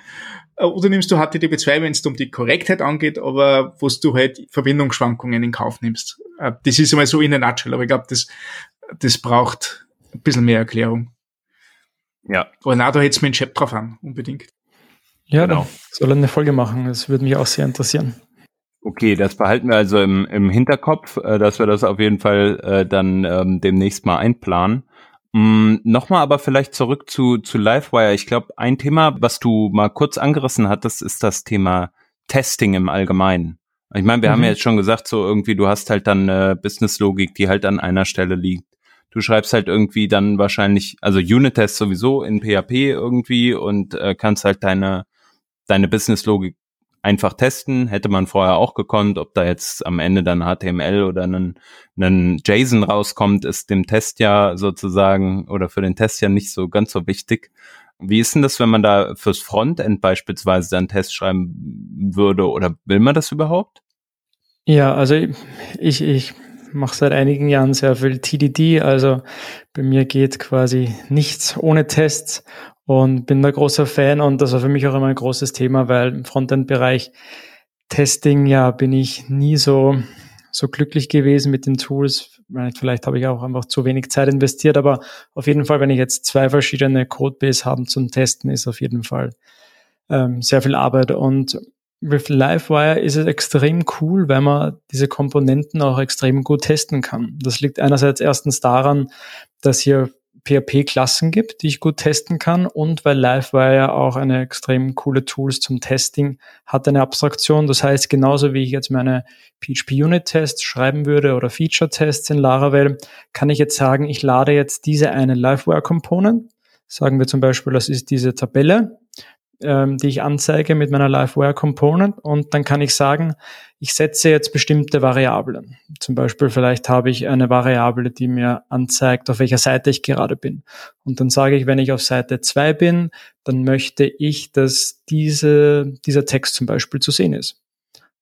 Äh, oder nimmst du HTTP2, wenn es um die Korrektheit angeht, aber wo du halt Verbindungsschwankungen in Kauf nimmst. Äh, das ist einmal so in der Nutshell, aber ich glaube, das, das braucht ein bisschen mehr Erklärung. Ja. Aber na, da hätte es mir einen Chap drauf an, unbedingt. Ja, genau. soll er eine Folge machen. Das würde mich auch sehr interessieren. Okay, das behalten wir also im, im Hinterkopf, äh, dass wir das auf jeden Fall äh, dann ähm, demnächst mal einplanen. Mm, Nochmal aber vielleicht zurück zu, zu Livewire. Ich glaube, ein Thema, was du mal kurz angerissen hattest, ist das Thema Testing im Allgemeinen. Ich meine, wir mhm. haben ja jetzt schon gesagt, so irgendwie, du hast halt dann äh, Business-Logik, die halt an einer Stelle liegt. Du schreibst halt irgendwie dann wahrscheinlich, also Unit-Tests sowieso in PHP irgendwie und äh, kannst halt deine, deine Business-Logik einfach testen, hätte man vorher auch gekonnt, ob da jetzt am Ende dann HTML oder ein, ein JSON rauskommt, ist dem Test ja sozusagen oder für den Test ja nicht so ganz so wichtig. Wie ist denn das, wenn man da fürs Frontend beispielsweise einen Test schreiben würde oder will man das überhaupt? Ja, also ich, ich mache seit einigen Jahren sehr viel TDD, also bei mir geht quasi nichts ohne Tests und bin da großer Fan und das war für mich auch immer ein großes Thema, weil im Frontend-Bereich Testing, ja, bin ich nie so, so glücklich gewesen mit den Tools. Vielleicht habe ich auch einfach zu wenig Zeit investiert, aber auf jeden Fall, wenn ich jetzt zwei verschiedene Codebase haben zum Testen, ist auf jeden Fall ähm, sehr viel Arbeit und with Livewire ist es extrem cool, weil man diese Komponenten auch extrem gut testen kann. Das liegt einerseits erstens daran, dass hier PHP-Klassen gibt, die ich gut testen kann und weil Livewire auch eine extrem coole Tools zum Testing hat, eine Abstraktion. Das heißt, genauso wie ich jetzt meine PHP-Unit-Tests schreiben würde oder Feature-Tests in Laravel, kann ich jetzt sagen, ich lade jetzt diese eine Livewire-Component. Sagen wir zum Beispiel, das ist diese Tabelle ähm, die ich anzeige mit meiner Livewire Component und dann kann ich sagen, ich setze jetzt bestimmte Variablen. Zum Beispiel vielleicht habe ich eine Variable, die mir anzeigt, auf welcher Seite ich gerade bin. Und dann sage ich, wenn ich auf Seite 2 bin, dann möchte ich, dass diese, dieser Text zum Beispiel zu sehen ist.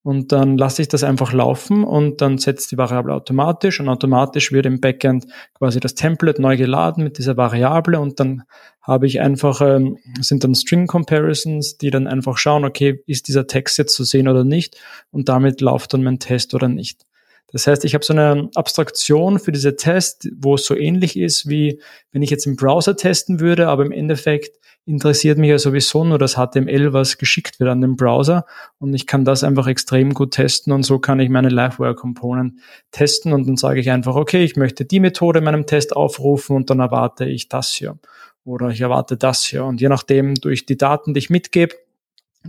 Und dann lasse ich das einfach laufen und dann setzt die Variable automatisch und automatisch wird im Backend quasi das Template neu geladen mit dieser Variable und dann habe ich einfach, ähm, sind dann String Comparisons, die dann einfach schauen, okay, ist dieser Text jetzt zu sehen oder nicht und damit läuft dann mein Test oder nicht. Das heißt, ich habe so eine Abstraktion für diese Tests, wo es so ähnlich ist, wie wenn ich jetzt im Browser testen würde, aber im Endeffekt interessiert mich ja sowieso nur das HTML, was geschickt wird an den Browser und ich kann das einfach extrem gut testen und so kann ich meine Livewire Component testen und dann sage ich einfach, okay, ich möchte die Methode in meinem Test aufrufen und dann erwarte ich das hier oder ich erwarte das hier und je nachdem durch die Daten, die ich mitgebe,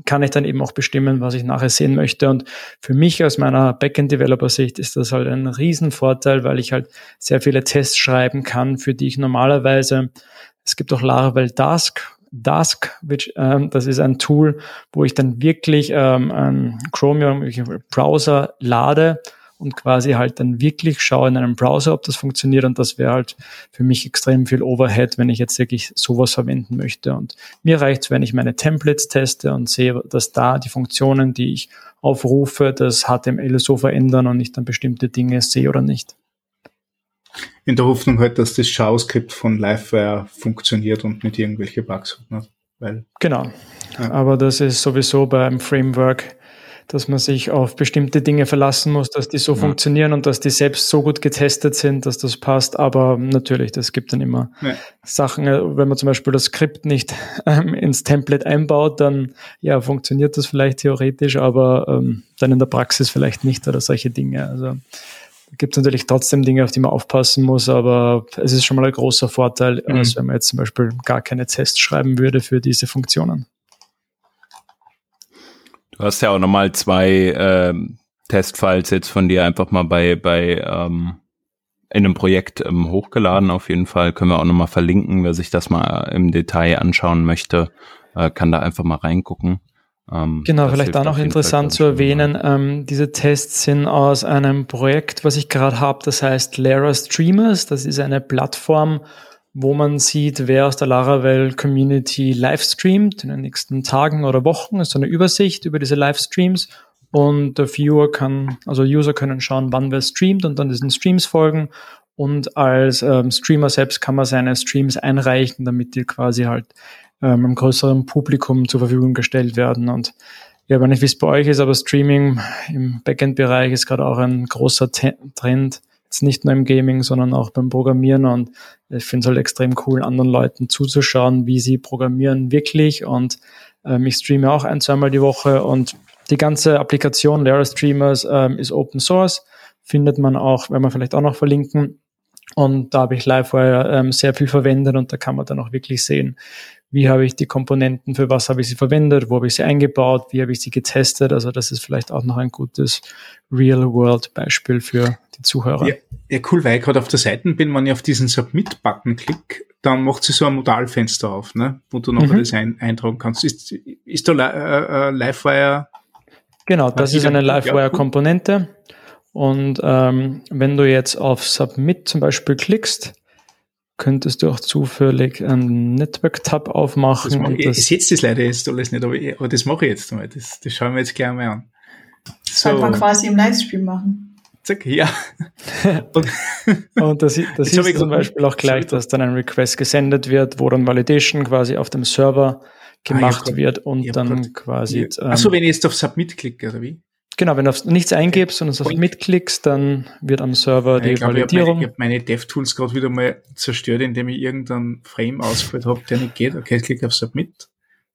kann ich dann eben auch bestimmen, was ich nachher sehen möchte. Und für mich aus meiner Backend-Developer-Sicht ist das halt ein Riesenvorteil, weil ich halt sehr viele Tests schreiben kann, für die ich normalerweise, es gibt auch Laravel Task Dusk, which, ähm, das ist ein Tool, wo ich dann wirklich ähm, einen Chromium Browser lade und quasi halt dann wirklich schaue in einem Browser, ob das funktioniert und das wäre halt für mich extrem viel Overhead, wenn ich jetzt wirklich sowas verwenden möchte. Und mir reicht wenn ich meine Templates teste und sehe, dass da die Funktionen, die ich aufrufe, das HTML so verändern und ich dann bestimmte Dinge sehe oder nicht in der Hoffnung halt, dass das JavaScript von Livewire funktioniert und nicht irgendwelche Bugs hat. Ne? Weil, genau. Ja. Aber das ist sowieso beim Framework, dass man sich auf bestimmte Dinge verlassen muss, dass die so ja. funktionieren und dass die selbst so gut getestet sind, dass das passt. Aber natürlich, das gibt dann immer ja. Sachen, wenn man zum Beispiel das Skript nicht ähm, ins Template einbaut, dann ja, funktioniert das vielleicht theoretisch, aber ähm, dann in der Praxis vielleicht nicht oder solche Dinge. Also gibt es natürlich trotzdem Dinge, auf die man aufpassen muss, aber es ist schon mal ein großer Vorteil, mhm. als wenn man jetzt zum Beispiel gar keine Tests schreiben würde für diese Funktionen. Du hast ja auch nochmal zwei ähm, Testfiles jetzt von dir einfach mal bei, bei ähm, in einem Projekt ähm, hochgeladen. Auf jeden Fall können wir auch nochmal verlinken, wer sich das mal im Detail anschauen möchte, äh, kann da einfach mal reingucken. Ähm, genau, vielleicht da noch interessant zu erwähnen, ähm, diese Tests sind aus einem Projekt, was ich gerade habe, das heißt Lara Streamers. Das ist eine Plattform, wo man sieht, wer aus der Laravel Community live streamt in den nächsten Tagen oder Wochen. Das ist so eine Übersicht über diese Livestreams und der Viewer kann, also User können schauen, wann wer streamt und dann diesen Streams folgen. Und als ähm, Streamer selbst kann man seine Streams einreichen, damit die quasi halt ähm, einem größeren Publikum zur Verfügung gestellt werden. Und ja, wenn ich wie es bei euch ist, aber Streaming im Backend-Bereich ist gerade auch ein großer T Trend. Jetzt nicht nur im Gaming, sondern auch beim Programmieren. Und ich finde es halt extrem cool, anderen Leuten zuzuschauen, wie sie programmieren wirklich. Und ähm, ich streame auch ein, zweimal die Woche und die ganze Applikation Lara Streamers ähm, ist Open Source. Findet man auch, wenn wir vielleicht auch noch verlinken. Und da habe ich Livewire ähm, sehr viel verwendet und da kann man dann auch wirklich sehen, wie habe ich die Komponenten, für was habe ich sie verwendet, wo habe ich sie eingebaut, wie habe ich sie getestet. Also das ist vielleicht auch noch ein gutes Real-World-Beispiel für die Zuhörer. Ja, ja, cool, weil ich gerade auf der Seite bin, wenn ich auf diesen Submit-Button klick, dann macht sie so ein Modalfenster auf, ne, wo du nochmal mhm. das ein, eintragen kannst. Ist, ist da äh, äh, Livewire Genau, das ist eine Livewire-Komponente. Und ähm, wenn du jetzt auf Submit zum Beispiel klickst, könntest du auch zufällig einen Network-Tab aufmachen. Das ich, das ich setze das leider jetzt alles nicht, aber, ich, aber das mache ich jetzt mal. Das, das schauen wir jetzt gleich mal an. Das so. sollte man quasi im Livestream machen. Zack, ja. und, und das, das ist zum Beispiel auch gleich, dass dann ein Request gesendet wird, wo dann Validation quasi auf dem Server gemacht ah, wird und dann grad, quasi. Ja. Ähm, Achso, wenn ich jetzt auf Submit klicke, oder wie? Genau, wenn du auf nichts eingibst und es auf mitklickst, dann wird am Server die glaub, Validierung. Ich habe meine, hab meine DevTools gerade wieder mal zerstört, indem ich irgendeinen Frame ausgefüllt habe, der nicht geht. Okay, ich klicke auf Submit.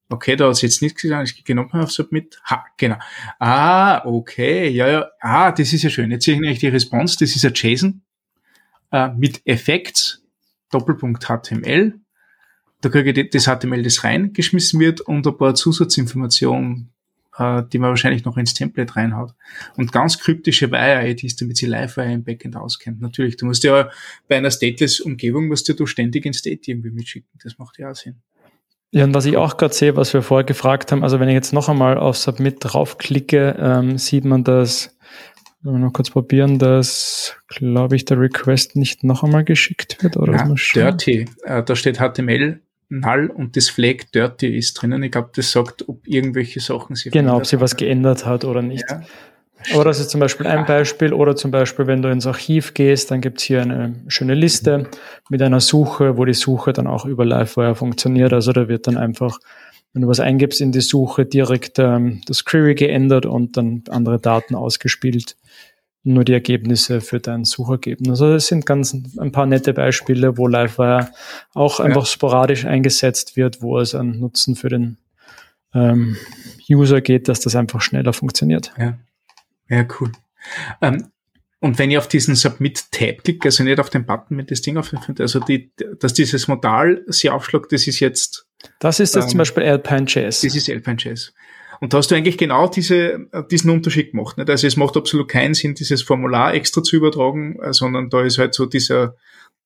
Okay, da hat es jetzt nichts gesagt, ich klicke nochmal auf Submit. Ha, genau. Ah, okay, ja, ja. Ah, das ist ja schön. Jetzt sehe ich nämlich die Response, das ist ein JSON äh, mit Effects, Doppelpunkt HTML. Da kriege ich das HTML, das reingeschmissen wird und ein paar Zusatzinformationen äh, die man wahrscheinlich noch ins Template reinhaut. Und ganz kryptische Wire-IDs, damit sie Live-Wire im Backend auskennt. Natürlich, du musst ja bei einer Stateless-Umgebung musst du ständig in State irgendwie mitschicken. Das macht ja auch Sinn. Ja, und was ich auch gerade sehe, was wir vorher gefragt haben, also wenn ich jetzt noch einmal auf Submit draufklicke, ähm, sieht man, dass, wenn wir noch kurz probieren, dass, glaube ich, der Request nicht noch einmal geschickt wird. Oder ja, Dirty, äh, da steht HTML null und das Flag dirty ist drinnen. Ich glaube, das sagt, ob irgendwelche Sachen sich Genau, ob sie was geändert hat oder nicht. Ja. Aber das ist zum Beispiel ein Beispiel. Oder zum Beispiel, wenn du ins Archiv gehst, dann gibt's hier eine schöne Liste mit einer Suche, wo die Suche dann auch über Livewire funktioniert. Also da wird dann einfach, wenn du was eingibst in die Suche, direkt ähm, das Query geändert und dann andere Daten ausgespielt nur die Ergebnisse für dein Suchergebnis. Also es sind ganz ein paar nette Beispiele, wo Livewire auch einfach ja. sporadisch eingesetzt wird, wo es einen Nutzen für den ähm, User geht, dass das einfach schneller funktioniert. Ja, ja cool. Ähm, und wenn ich auf diesen Submit-Tab klicke, also nicht auf den Button mit das Ding auffindet, also die, dass dieses Modal sie aufschlägt, das ist jetzt. Das ist jetzt ähm, zum Beispiel Alpine.js. Das ist Alpine.js. Und da hast du eigentlich genau diese, diesen Unterschied gemacht. Nicht? Also es macht absolut keinen Sinn, dieses Formular extra zu übertragen, äh, sondern da ist halt so dieser,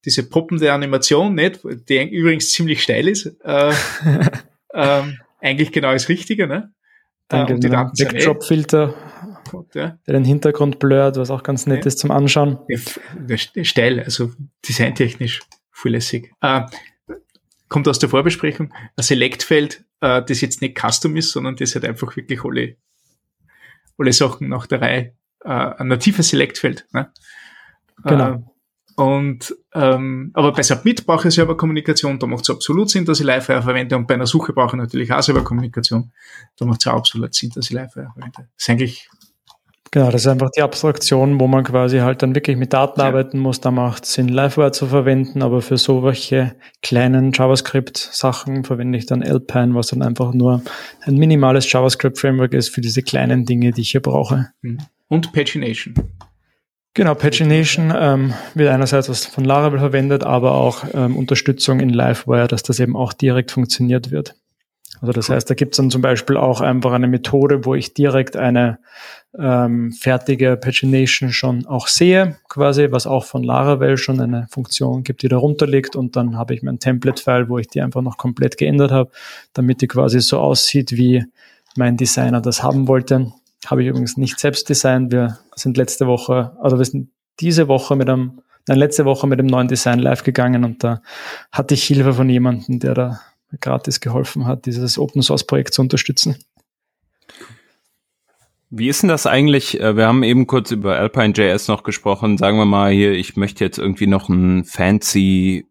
diese poppende Animation, nicht? die übrigens ziemlich steil ist. Äh, ähm, eigentlich genau das Richtige. Ne? Dann äh, und die Daten Backdrop-Filter, ja. der den Hintergrund blurrt, was auch ganz nett ja. ist zum Anschauen. Steil, also designtechnisch zulässig. Äh, kommt aus der Vorbesprechung, ein Select-Feld, äh, das jetzt nicht Custom ist, sondern das halt einfach wirklich alle, alle Sachen nach der Reihe, äh, ein natives Select-Feld. Ne? Genau. Äh, und ähm, aber bei Submit brauche ich Serverkommunikation, da macht es absolut Sinn, dass ich Livewire verwende und bei einer Suche brauche ich natürlich auch Serverkommunikation. Da macht es auch absolut Sinn, dass ich Livewire verwende. Das ist eigentlich Genau, das ist einfach die Abstraktion, wo man quasi halt dann wirklich mit Daten ja. arbeiten muss. Da macht es Sinn, Livewire zu verwenden, aber für solche kleinen JavaScript-Sachen verwende ich dann Alpine, was dann einfach nur ein minimales JavaScript-Framework ist für diese kleinen Dinge, die ich hier brauche. Mhm. Und Pagination. Genau, Pagination ähm, wird einerseits was von Laravel verwendet, aber auch ähm, Unterstützung in Livewire, dass das eben auch direkt funktioniert wird. Also das heißt, da gibt es dann zum Beispiel auch einfach eine Methode, wo ich direkt eine ähm, fertige Pagination schon auch sehe, quasi, was auch von Laravel schon eine Funktion gibt, die darunter liegt und dann habe ich mein Template-File, wo ich die einfach noch komplett geändert habe, damit die quasi so aussieht, wie mein Designer das haben wollte. Habe ich übrigens nicht selbst designt. Wir sind letzte Woche, also wir sind diese Woche mit einem, nein, letzte Woche mit dem neuen Design live gegangen und da hatte ich Hilfe von jemandem, der da gratis geholfen hat, dieses Open Source Projekt zu unterstützen. Wie ist denn das eigentlich? Äh, wir haben eben kurz über Alpine.js noch gesprochen. Sagen wir mal hier, ich möchte jetzt irgendwie noch ein fancy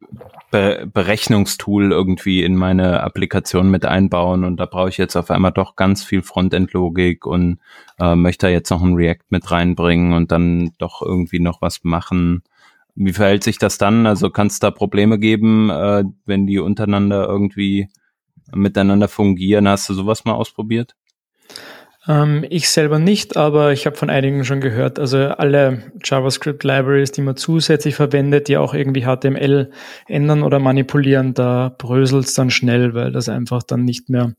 Be Berechnungstool irgendwie in meine Applikation mit einbauen und da brauche ich jetzt auf einmal doch ganz viel Frontend-Logik und äh, möchte da jetzt noch ein React mit reinbringen und dann doch irgendwie noch was machen. Wie verhält sich das dann? Also kann es da Probleme geben, äh, wenn die untereinander irgendwie miteinander fungieren? Hast du sowas mal ausprobiert? Ähm, ich selber nicht, aber ich habe von einigen schon gehört. Also alle JavaScript-Libraries, die man zusätzlich verwendet, die auch irgendwie HTML ändern oder manipulieren, da bröselt es dann schnell, weil das einfach dann nicht mehr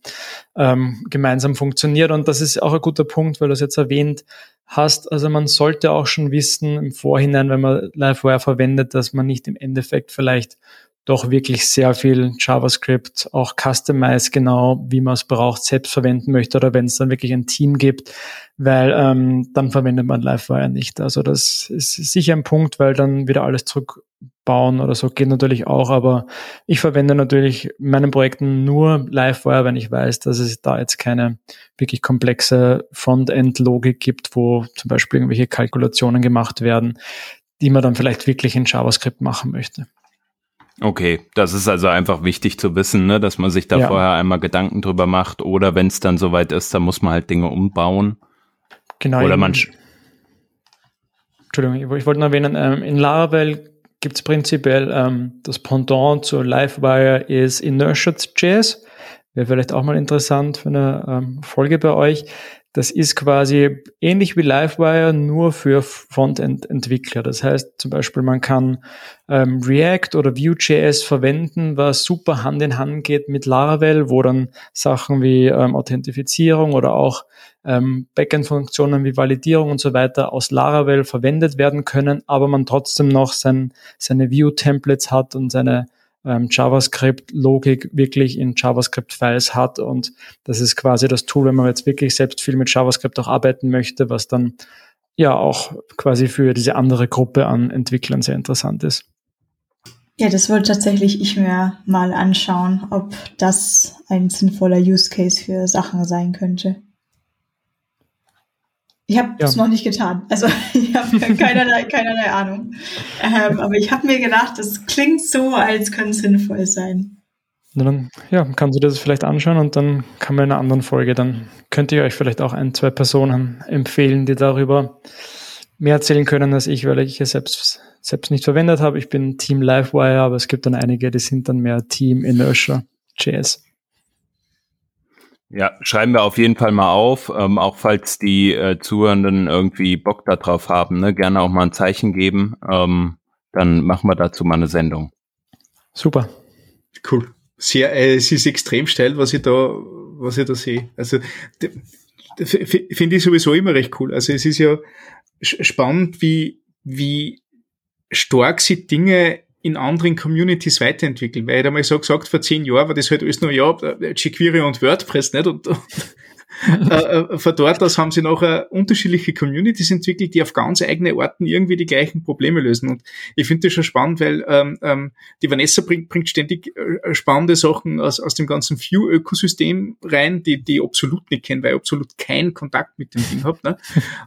ähm, gemeinsam funktioniert. Und das ist auch ein guter Punkt, weil du es jetzt erwähnt hast. Also man sollte auch schon wissen im Vorhinein, wenn man Livewire verwendet, dass man nicht im Endeffekt vielleicht doch wirklich sehr viel JavaScript, auch Customize genau, wie man es braucht, selbst verwenden möchte oder wenn es dann wirklich ein Team gibt, weil ähm, dann verwendet man Livewire nicht. Also das ist sicher ein Punkt, weil dann wieder alles zurückbauen oder so geht natürlich auch, aber ich verwende natürlich in meinen Projekten nur Livewire, wenn ich weiß, dass es da jetzt keine wirklich komplexe Frontend-Logik gibt, wo zum Beispiel irgendwelche Kalkulationen gemacht werden, die man dann vielleicht wirklich in JavaScript machen möchte. Okay, das ist also einfach wichtig zu wissen, ne, dass man sich da ja. vorher einmal Gedanken drüber macht oder wenn es dann soweit ist, dann muss man halt Dinge umbauen. Genau. Oder man. Entschuldigung, ich wollte noch erwähnen, ähm, in Laravel gibt es prinzipiell ähm, das Pendant zu Livewire ist Inertia.js. Wäre vielleicht auch mal interessant für eine ähm, Folge bei euch. Das ist quasi ähnlich wie Livewire, nur für Frontend-Entwickler. Das heißt zum Beispiel, man kann ähm, React oder Vue.js verwenden, was super Hand in Hand geht mit Laravel, wo dann Sachen wie ähm, Authentifizierung oder auch ähm, Backend-Funktionen wie Validierung und so weiter aus Laravel verwendet werden können, aber man trotzdem noch sein, seine Vue-Templates hat und seine ähm, JavaScript-Logik wirklich in JavaScript-Files hat. Und das ist quasi das Tool, wenn man jetzt wirklich selbst viel mit JavaScript auch arbeiten möchte, was dann ja auch quasi für diese andere Gruppe an Entwicklern sehr interessant ist. Ja, das wollte tatsächlich ich mir mal anschauen, ob das ein sinnvoller Use Case für Sachen sein könnte. Ich habe es ja. noch nicht getan. Also ich habe keinerlei, keinerlei Ahnung. Ähm, aber ich habe mir gedacht, das klingt so, als könnte es sinnvoll sein. Na dann, ja, kannst du dir das vielleicht anschauen und dann kann man in einer anderen Folge, dann könnt ihr euch vielleicht auch ein, zwei Personen empfehlen, die darüber mehr erzählen können als ich, weil ich es selbst, selbst nicht verwendet habe. Ich bin Team Livewire, aber es gibt dann einige, die sind dann mehr Team Inertia JS. Ja, schreiben wir auf jeden Fall mal auf, ähm, auch falls die äh, Zuhörenden irgendwie Bock darauf haben, ne? gerne auch mal ein Zeichen geben. Ähm, dann machen wir dazu mal eine Sendung. Super. Cool. Sehr, äh, es ist extrem steil, was ich da, was ich da sehe. Also finde ich sowieso immer recht cool. Also es ist ja spannend, wie, wie stark sie Dinge in anderen Communities weiterentwickeln. Weil ich einmal so gesagt, vor zehn Jahren war das halt alles nur, ja, jQuery und WordPress, nicht? Und, äh, äh, von dort aus haben sie nachher unterschiedliche Communities entwickelt, die auf ganz eigene Orten irgendwie die gleichen Probleme lösen. Und ich finde das schon spannend, weil ähm, ähm, die Vanessa bringt, bringt ständig äh, spannende Sachen aus, aus dem ganzen View-Ökosystem rein, die die ich absolut nicht kenne, weil ich absolut keinen Kontakt mit dem Ding habe. Ne?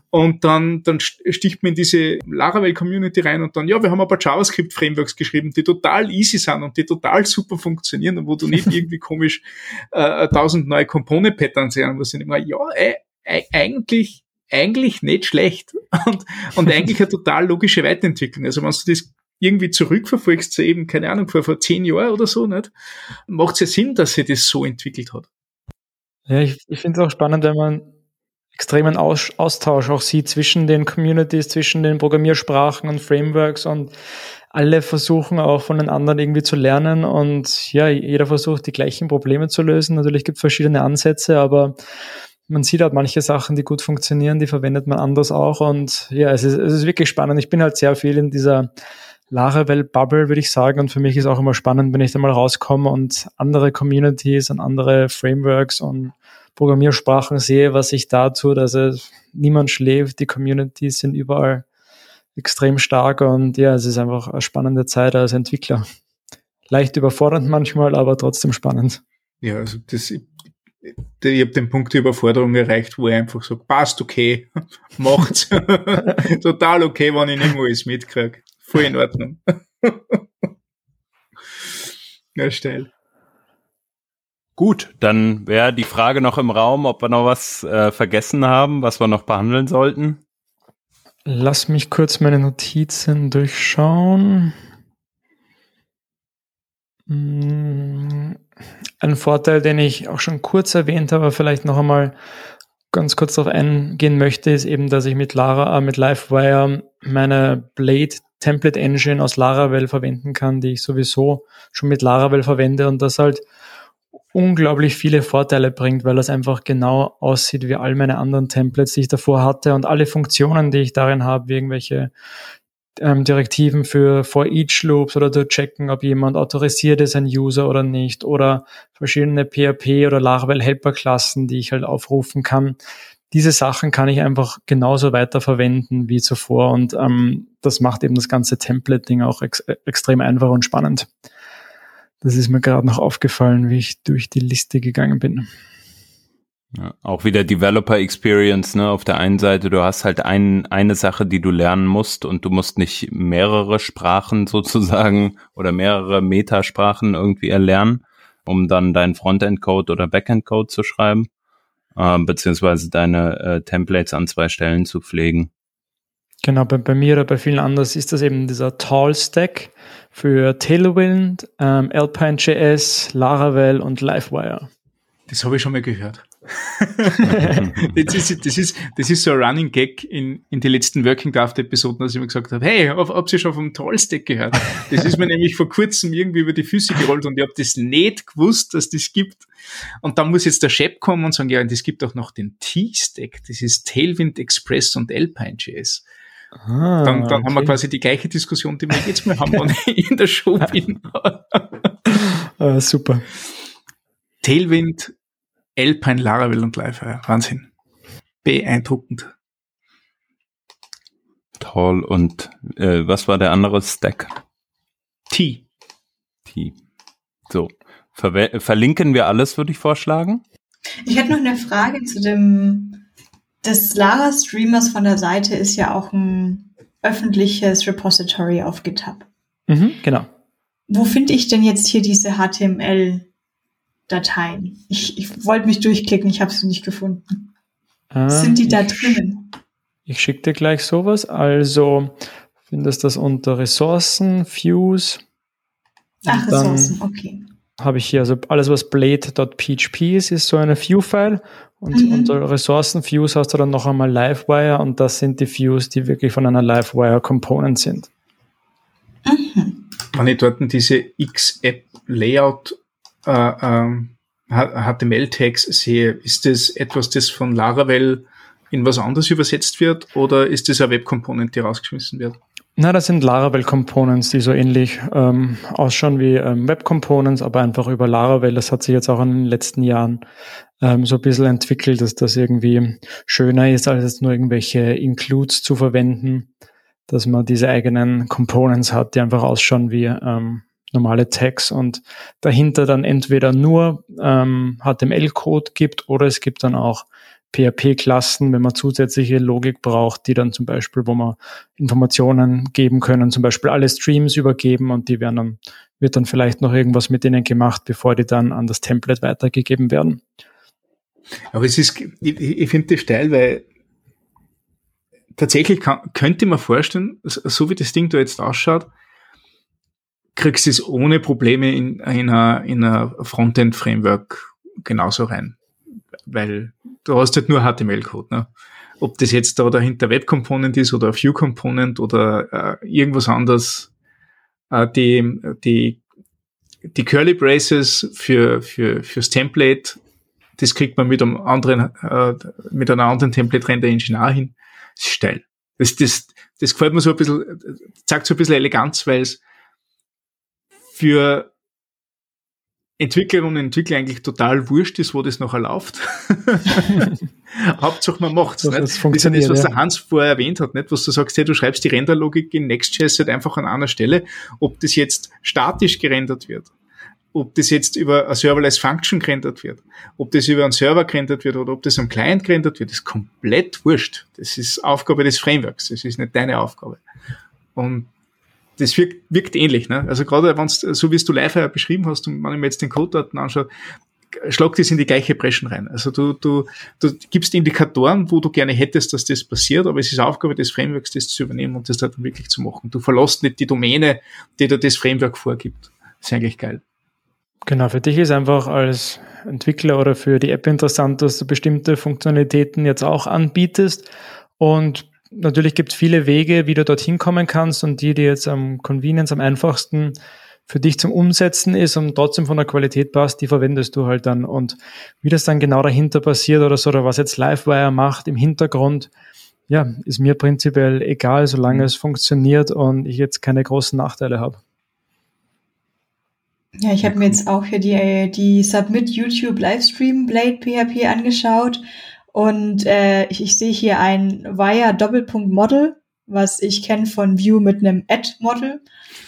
Und dann, dann sticht man in diese Laravel-Community rein und dann, ja, wir haben ein paar JavaScript-Frameworks geschrieben, die total easy sind und die total super funktionieren und wo du nicht irgendwie komisch äh, tausend neue Component-Patterns haben musst immer, ja, ey, eigentlich, eigentlich nicht schlecht und, und eigentlich eine total logische Weiterentwicklung. Also wenn du das irgendwie zurückverfolgst zu eben, keine Ahnung, vor, vor zehn Jahren oder so, nicht, macht es ja Sinn, dass sich das so entwickelt hat. Ja, ich, ich finde es auch spannend, wenn man extremen Aus Austausch auch sieht zwischen den Communities, zwischen den Programmiersprachen und Frameworks und alle versuchen auch von den anderen irgendwie zu lernen und ja, jeder versucht die gleichen Probleme zu lösen. Natürlich gibt es verschiedene Ansätze, aber man sieht halt manche Sachen, die gut funktionieren, die verwendet man anders auch und ja, es ist, es ist wirklich spannend. Ich bin halt sehr viel in dieser Laravel-Bubble, würde ich sagen. Und für mich ist auch immer spannend, wenn ich da mal rauskomme und andere Communities und andere Frameworks und Programmiersprachen sehe, was sich da tut. Also niemand schläft, die Communities sind überall extrem stark und ja, es ist einfach eine spannende Zeit als Entwickler. Leicht überfordernd manchmal, aber trotzdem spannend. Ja, also das, ich, ich habe den Punkt der Überforderung erreicht, wo ich einfach so, passt okay, macht's. Total okay, wenn ich nicht alles mitkriege. Voll in Ordnung. ja, steil. Gut, dann wäre die Frage noch im Raum, ob wir noch was äh, vergessen haben, was wir noch behandeln sollten. Lass mich kurz meine Notizen durchschauen. Hm, ein Vorteil, den ich auch schon kurz erwähnt habe, vielleicht noch einmal ganz kurz darauf eingehen möchte, ist eben, dass ich mit Lara, äh, mit Livewire meine Blade Template Engine aus Laravel verwenden kann, die ich sowieso schon mit Laravel verwende und das halt unglaublich viele Vorteile bringt, weil das einfach genau aussieht wie all meine anderen Templates, die ich davor hatte und alle Funktionen, die ich darin habe, wie irgendwelche ähm, Direktiven für for each Loops oder zu checken, ob jemand autorisiert ist, ein User oder nicht, oder verschiedene PHP oder Laravel Helper Klassen, die ich halt aufrufen kann. Diese Sachen kann ich einfach genauso weiter verwenden wie zuvor und ähm, das macht eben das ganze Template-Ding auch ex extrem einfach und spannend. Das ist mir gerade noch aufgefallen, wie ich durch die Liste gegangen bin. Ja, auch wieder Developer Experience, ne? Auf der einen Seite, du hast halt ein, eine Sache, die du lernen musst und du musst nicht mehrere Sprachen sozusagen oder mehrere Metasprachen irgendwie erlernen, um dann deinen Frontend-Code oder Backend-Code zu schreiben, äh, beziehungsweise deine äh, Templates an zwei Stellen zu pflegen. Genau, bei, bei mir oder bei vielen anderen ist das eben dieser Tall Stack für Tailwind, ähm, Alpine.js, Laravel und Livewire. Das habe ich schon mal gehört. das, ist, das, ist, das ist so ein Running Gag in, in die letzten Working Draft Episoden, dass ich mir gesagt habe, hey, ob, ob Sie schon vom Trollstack gehört? Das ist mir nämlich vor kurzem irgendwie über die Füße gerollt und ich habe das nicht gewusst, dass das gibt. Und dann muss jetzt der Chef kommen und sagen, ja, und es gibt auch noch den T-Stack, das ist Tailwind Express und Alpine.js. Ah, dann dann okay. haben wir quasi die gleiche Diskussion, die wir jetzt mal haben, wenn ich in der Show bin. ah, super. Tailwind Alpine, Laravel und Livewire. Wahnsinn. Beeindruckend. Toll. Und äh, was war der andere Stack? T. T. So. Ver verlinken wir alles, würde ich vorschlagen. Ich hätte noch eine Frage zu dem, des Lara Streamers von der Seite ist ja auch ein öffentliches Repository auf GitHub. Mhm, genau. Wo finde ich denn jetzt hier diese HTML Dateien. Ich, ich wollte mich durchklicken, ich habe sie nicht gefunden. Ähm, Sind die da drinnen? Ich schicke dir gleich sowas. Also findest das unter Ressourcen, Views. Ach, Ressourcen, okay. Habe ich hier, also alles, was blade.php ist, ist so eine View-File. Und mhm. unter Ressourcen-Views hast du dann noch einmal Livewire und das sind die Views, die wirklich von einer Livewire-Component sind. Mhm. Wenn ich dort diese X-App-Layout äh, ähm, HTML-Tags sehe, ist das etwas, das von Laravel in was anderes übersetzt wird oder ist das eine Web-Component, die rausgeschmissen wird? Na, das sind Laravel Components, die so ähnlich ähm, ausschauen wie ähm, Web Components, aber einfach über Laravel. Das hat sich jetzt auch in den letzten Jahren ähm, so ein bisschen entwickelt, dass das irgendwie schöner ist, als jetzt nur irgendwelche Includes zu verwenden, dass man diese eigenen Components hat, die einfach ausschauen wie ähm, normale Tags und dahinter dann entweder nur ähm, HTML-Code gibt oder es gibt dann auch PHP-Klassen, wenn man zusätzliche Logik braucht, die dann zum Beispiel, wo man Informationen geben können, zum Beispiel alle Streams übergeben und die werden dann, wird dann vielleicht noch irgendwas mit denen gemacht, bevor die dann an das Template weitergegeben werden. Aber es ist, ich, ich finde das steil, weil tatsächlich kann, könnte man vorstellen, so wie das Ding da jetzt ausschaut, kriegst du es ohne Probleme in einer, in einer Frontend-Framework genauso rein. Weil du hast halt nur HTML-Code. Ne? Ob das jetzt da dahinter Web-Component ist oder View-Component oder äh, irgendwas anderes, äh, die, die, die Curly Braces für, für, fürs Template, das kriegt man mit einem anderen, äh, mit einer anderen Template-Render-Engine auch hin. Das ist steil. Das, das, das gefällt mir so ein bisschen, zeigt so ein bisschen Eleganz, weil es für Entwicklerinnen und Entwickler eigentlich total wurscht ist, wo das nachher läuft. Hauptsache man macht's. Das, nicht? funktioniert, das ist das, was der Hans vorher erwähnt hat, nicht? was du sagst, hey, du schreibst die Renderlogik in Next.js halt einfach an einer Stelle, ob das jetzt statisch gerendert wird, ob das jetzt über eine Serverless Function gerendert wird, ob das über einen Server gerendert wird oder ob das am Client gerendert wird, ist komplett wurscht. Das ist Aufgabe des Frameworks, das ist nicht deine Aufgabe. Und das wirkt, wirkt ähnlich. Ne? Also gerade wenn so wie es du live beschrieben hast und mir jetzt den Codedaten anschaue, schlag das in die gleiche Breschen rein. Also du, du, du gibst Indikatoren, wo du gerne hättest, dass das passiert, aber es ist Aufgabe des Frameworks, das zu übernehmen und das dann wirklich zu machen. Du verlässt nicht die Domäne, die dir das Framework vorgibt. Das ist eigentlich geil. Genau, für dich ist einfach als Entwickler oder für die App interessant, dass du bestimmte Funktionalitäten jetzt auch anbietest und natürlich gibt es viele Wege, wie du dorthin kommen kannst und die, die jetzt am Convenience am einfachsten für dich zum Umsetzen ist und trotzdem von der Qualität passt, die verwendest du halt dann. Und wie das dann genau dahinter passiert oder so, oder was jetzt Livewire macht im Hintergrund, ja, ist mir prinzipiell egal, solange mhm. es funktioniert und ich jetzt keine großen Nachteile habe. Ja, ich habe mir jetzt auch hier die, die Submit YouTube Livestream Blade PHP angeschaut und äh, ich, ich sehe hier ein Wire Doppelpunkt Model, was ich kenne von View mit einem Add Model.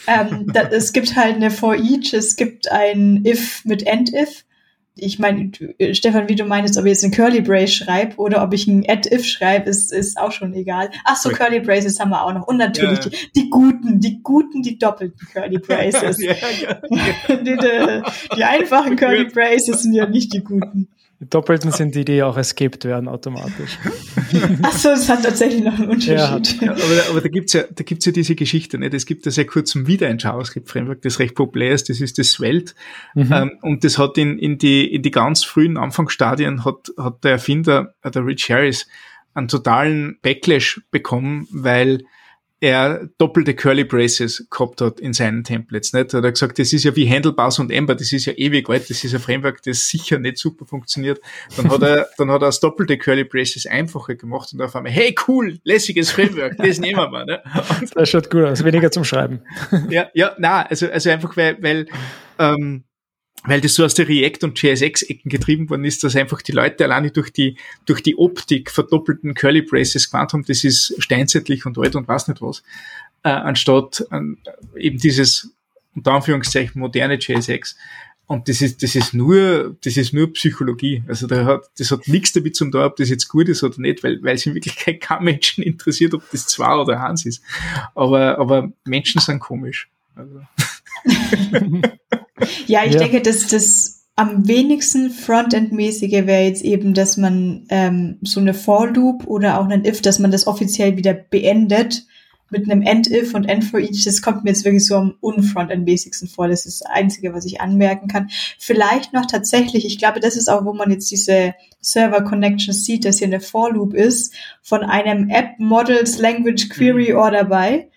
Ähm, da, es gibt halt eine For Each, es gibt ein If mit End If ich meine, Stefan, wie du meinst, ob ich jetzt ein Curly Brace schreibe oder ob ich ein Add-If schreibe, ist, ist auch schon egal. Ach so, okay. Curly Braces haben wir auch noch. Und natürlich ja. die, die, guten, die guten, die doppelten Curly Braces. ja, ja, die, die, die, einfachen Curly Braces sind ja nicht die guten. Die Doppelten sind die, die auch escaped werden automatisch. Achso, das hat tatsächlich noch einen Unterschied. Ja, aber, aber, da gibt's ja, da gibt's ja diese Geschichte, nicht? Es gibt ja sehr kurz zum wieder ein JavaScript-Framework, das recht populär ist, das ist das Svelte. Mhm. Ähm, und das hat in, in die, in die ganz frühen Anfangsstadien hat, hat der Erfinder, äh, der Rich Harris, einen totalen Backlash bekommen, weil er doppelte Curly Braces gehabt hat in seinen Templates. Nicht? Hat er gesagt, das ist ja wie Handlebars und Ember, das ist ja ewig alt, das ist ein Framework, das sicher nicht super funktioniert. Dann hat er, dann hat er das doppelte Curly Braces einfacher gemacht und auf einmal, hey cool, lässiges Framework, das nehmen wir. Ne? Und das schaut gut aus, weniger zum Schreiben. ja, ja, na, also, also einfach weil, weil ähm, weil das so aus der React- und JSX-Ecken getrieben worden ist, dass einfach die Leute alleine durch die, durch die Optik verdoppelten Curly Braces gewandt haben, das ist steinzeitlich und alt und was nicht was, äh, anstatt äh, eben dieses, unter Anführungszeichen, moderne JSX. Und das ist, das ist nur, das ist nur Psychologie. Also da hat, das hat nichts damit zu tun, ob das jetzt gut ist oder nicht, weil, weil es in Wirklichkeit kein Menschen interessiert, ob das zwei oder eins ist. Aber, aber Menschen sind komisch. Also. Ja, ich ja. denke, dass das am wenigsten Frontend-mäßige wäre jetzt eben, dass man ähm, so eine For-Loop oder auch einen If, dass man das offiziell wieder beendet mit einem End-If und End for each. Das kommt mir jetzt wirklich so am unfrontend-mäßigsten vor. Das ist das Einzige, was ich anmerken kann. Vielleicht noch tatsächlich, ich glaube, das ist auch, wo man jetzt diese Server-Connection sieht, dass hier eine For-Loop ist von einem App-Models Language Query mhm. Order by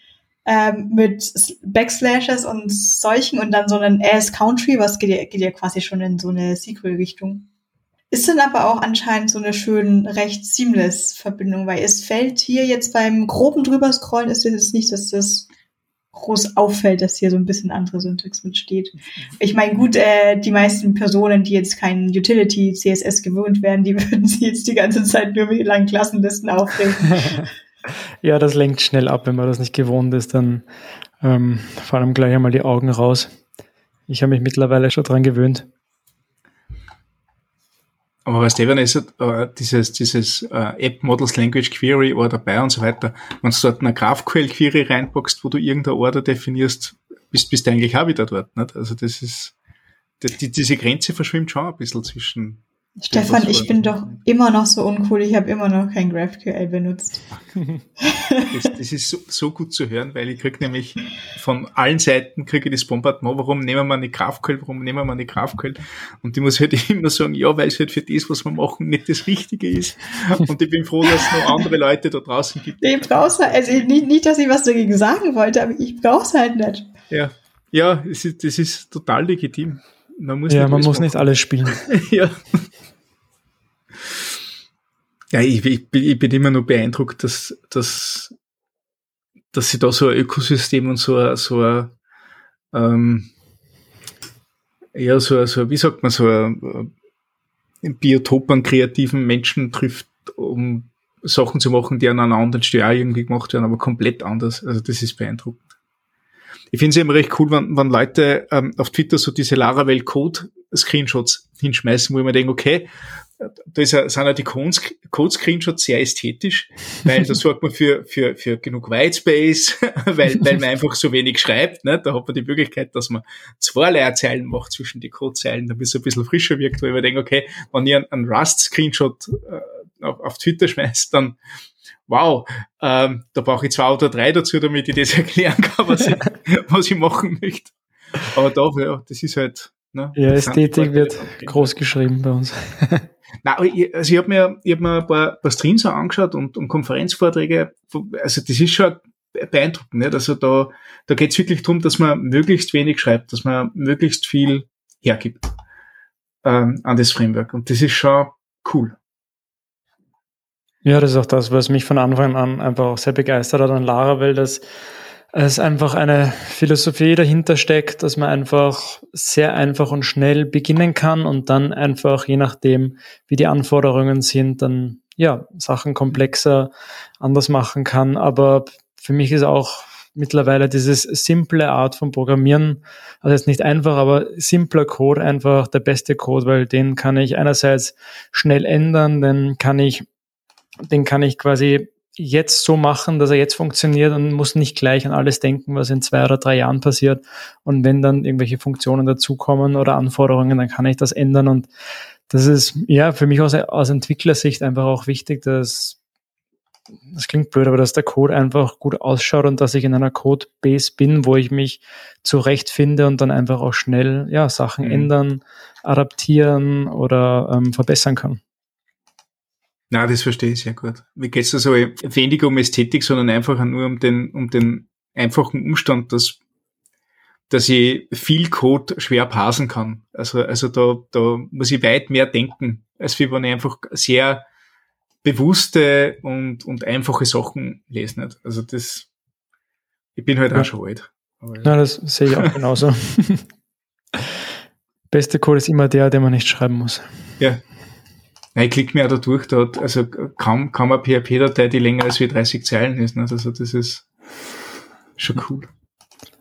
ähm, mit Backslashes und solchen und dann so einen As Country, was geht ja, geht ja quasi schon in so eine Sequel-Richtung. Ist dann aber auch anscheinend so eine schön recht seamless Verbindung, weil es fällt hier jetzt beim groben drüber scrollen ist es jetzt nicht, dass das groß auffällt, dass hier so ein bisschen andere Syntax mitsteht. Ich meine, gut, äh, die meisten Personen, die jetzt kein Utility CSS gewöhnt werden, die würden sich jetzt die ganze Zeit nur mit langen Klassenlisten aufregen. Ja, das lenkt schnell ab, wenn man das nicht gewohnt ist, dann ähm, fallen gleich einmal die Augen raus. Ich habe mich mittlerweile schon dran gewöhnt. Aber was Steven ist, äh, dieses, dieses äh, App Models Language Query war dabei und so weiter. Wenn du dort eine GraphQL Query reinpackst, wo du irgendeine Order definierst, bist, bist du eigentlich auch wieder dort. Nicht? Also das ist, die, diese Grenze verschwimmt schon ein bisschen zwischen Stefan, ich bin doch immer noch so uncool. Ich habe immer noch kein GraphQL benutzt. das, das ist so, so, gut zu hören, weil ich krieg nämlich von allen Seiten kriege ich das Bombardement. Warum nehmen wir eine GraphQL? Warum nehmen wir eine GraphQL? Und ich muss halt immer sagen, ja, weil es halt für das, was wir machen, nicht das Richtige ist. Und ich bin froh, dass es noch andere Leute da draußen gibt. Ich brauch's halt, also nicht, nicht, dass ich was dagegen sagen wollte, aber ich brauch's halt nicht. Ja, ja, es ist, das ist total legitim. Man muss ja, man muss machen. nicht alles spielen. ja. Ja, ich, ich, ich, bin immer nur beeindruckt, dass, dass, dass sie da so ein Ökosystem und so ein, so ein, ähm, ja, so, so, wie sagt man, so ein, ein Biotop an kreativen Menschen trifft, um Sachen zu machen, die an einer anderen Stelle auch irgendwie gemacht werden, aber komplett anders. Also das ist beeindruckend. Ich finde es immer recht cool, wenn, wenn Leute ähm, auf Twitter so diese Laravel Code Screenshots hinschmeißen, wo ich mir denke, okay, da ist, sind ja die Code-Screenshots sehr ästhetisch, weil da sorgt man für, für, für genug Whitespace, weil, weil man einfach so wenig schreibt. Ne? Da hat man die Möglichkeit, dass man zwei Leerzeilen macht zwischen die Codezeilen, damit es ein bisschen frischer wirkt, weil mir denke, okay, wenn ihr einen Rust-Screenshot äh, auf, auf Twitter schmeißt, dann wow, ähm, da brauche ich zwei oder drei dazu, damit ich das erklären kann, was ich, was ich machen möchte. Aber dafür, ja, das ist halt. Ne, ja, Ästhetik wird groß geschrieben bei uns. Na, also ich habe mir, ich hab mir ein paar, paar Streams angeschaut und, und Konferenzvorträge. Also das ist schon beeindruckend. Nicht? Also da, da geht es wirklich darum, dass man möglichst wenig schreibt, dass man möglichst viel hergibt ähm, an das Framework. Und das ist schon cool. Ja, das ist auch das, was mich von Anfang an einfach auch sehr begeistert hat an Laravel, dass es einfach eine Philosophie dahinter steckt, dass man einfach sehr einfach und schnell beginnen kann und dann einfach, je nachdem, wie die Anforderungen sind, dann ja, Sachen komplexer anders machen kann. Aber für mich ist auch mittlerweile dieses simple Art von Programmieren, also jetzt nicht einfach, aber simpler Code einfach der beste Code, weil den kann ich einerseits schnell ändern, den kann ich, den kann ich quasi jetzt so machen, dass er jetzt funktioniert und muss nicht gleich an alles denken, was in zwei oder drei Jahren passiert. Und wenn dann irgendwelche Funktionen dazukommen oder Anforderungen, dann kann ich das ändern. Und das ist ja für mich aus, aus Entwicklersicht einfach auch wichtig, dass das klingt blöd, aber dass der Code einfach gut ausschaut und dass ich in einer Codebase bin, wo ich mich zurechtfinde und dann einfach auch schnell ja, Sachen mhm. ändern, adaptieren oder ähm, verbessern kann. Na, das verstehe ich sehr gut. Mir geht es also weniger um Ästhetik, sondern einfach nur um den, um den einfachen Umstand, dass, dass ich viel Code schwer parsen kann. Also, also da, da muss ich weit mehr denken, als wie wenn ich einfach sehr bewusste und, und einfache Sachen lese. Nicht? Also das, ich bin halt ja. auch schon alt. Ja. das sehe ich auch genauso. Beste Code ist immer der, den man nicht schreiben muss. Ja, Nein, ich klicke mir auch da durch, da hat, also kaum, kaum eine PHP-Datei, die länger als wie 30 Zeilen ist. Ne? Also das ist schon cool.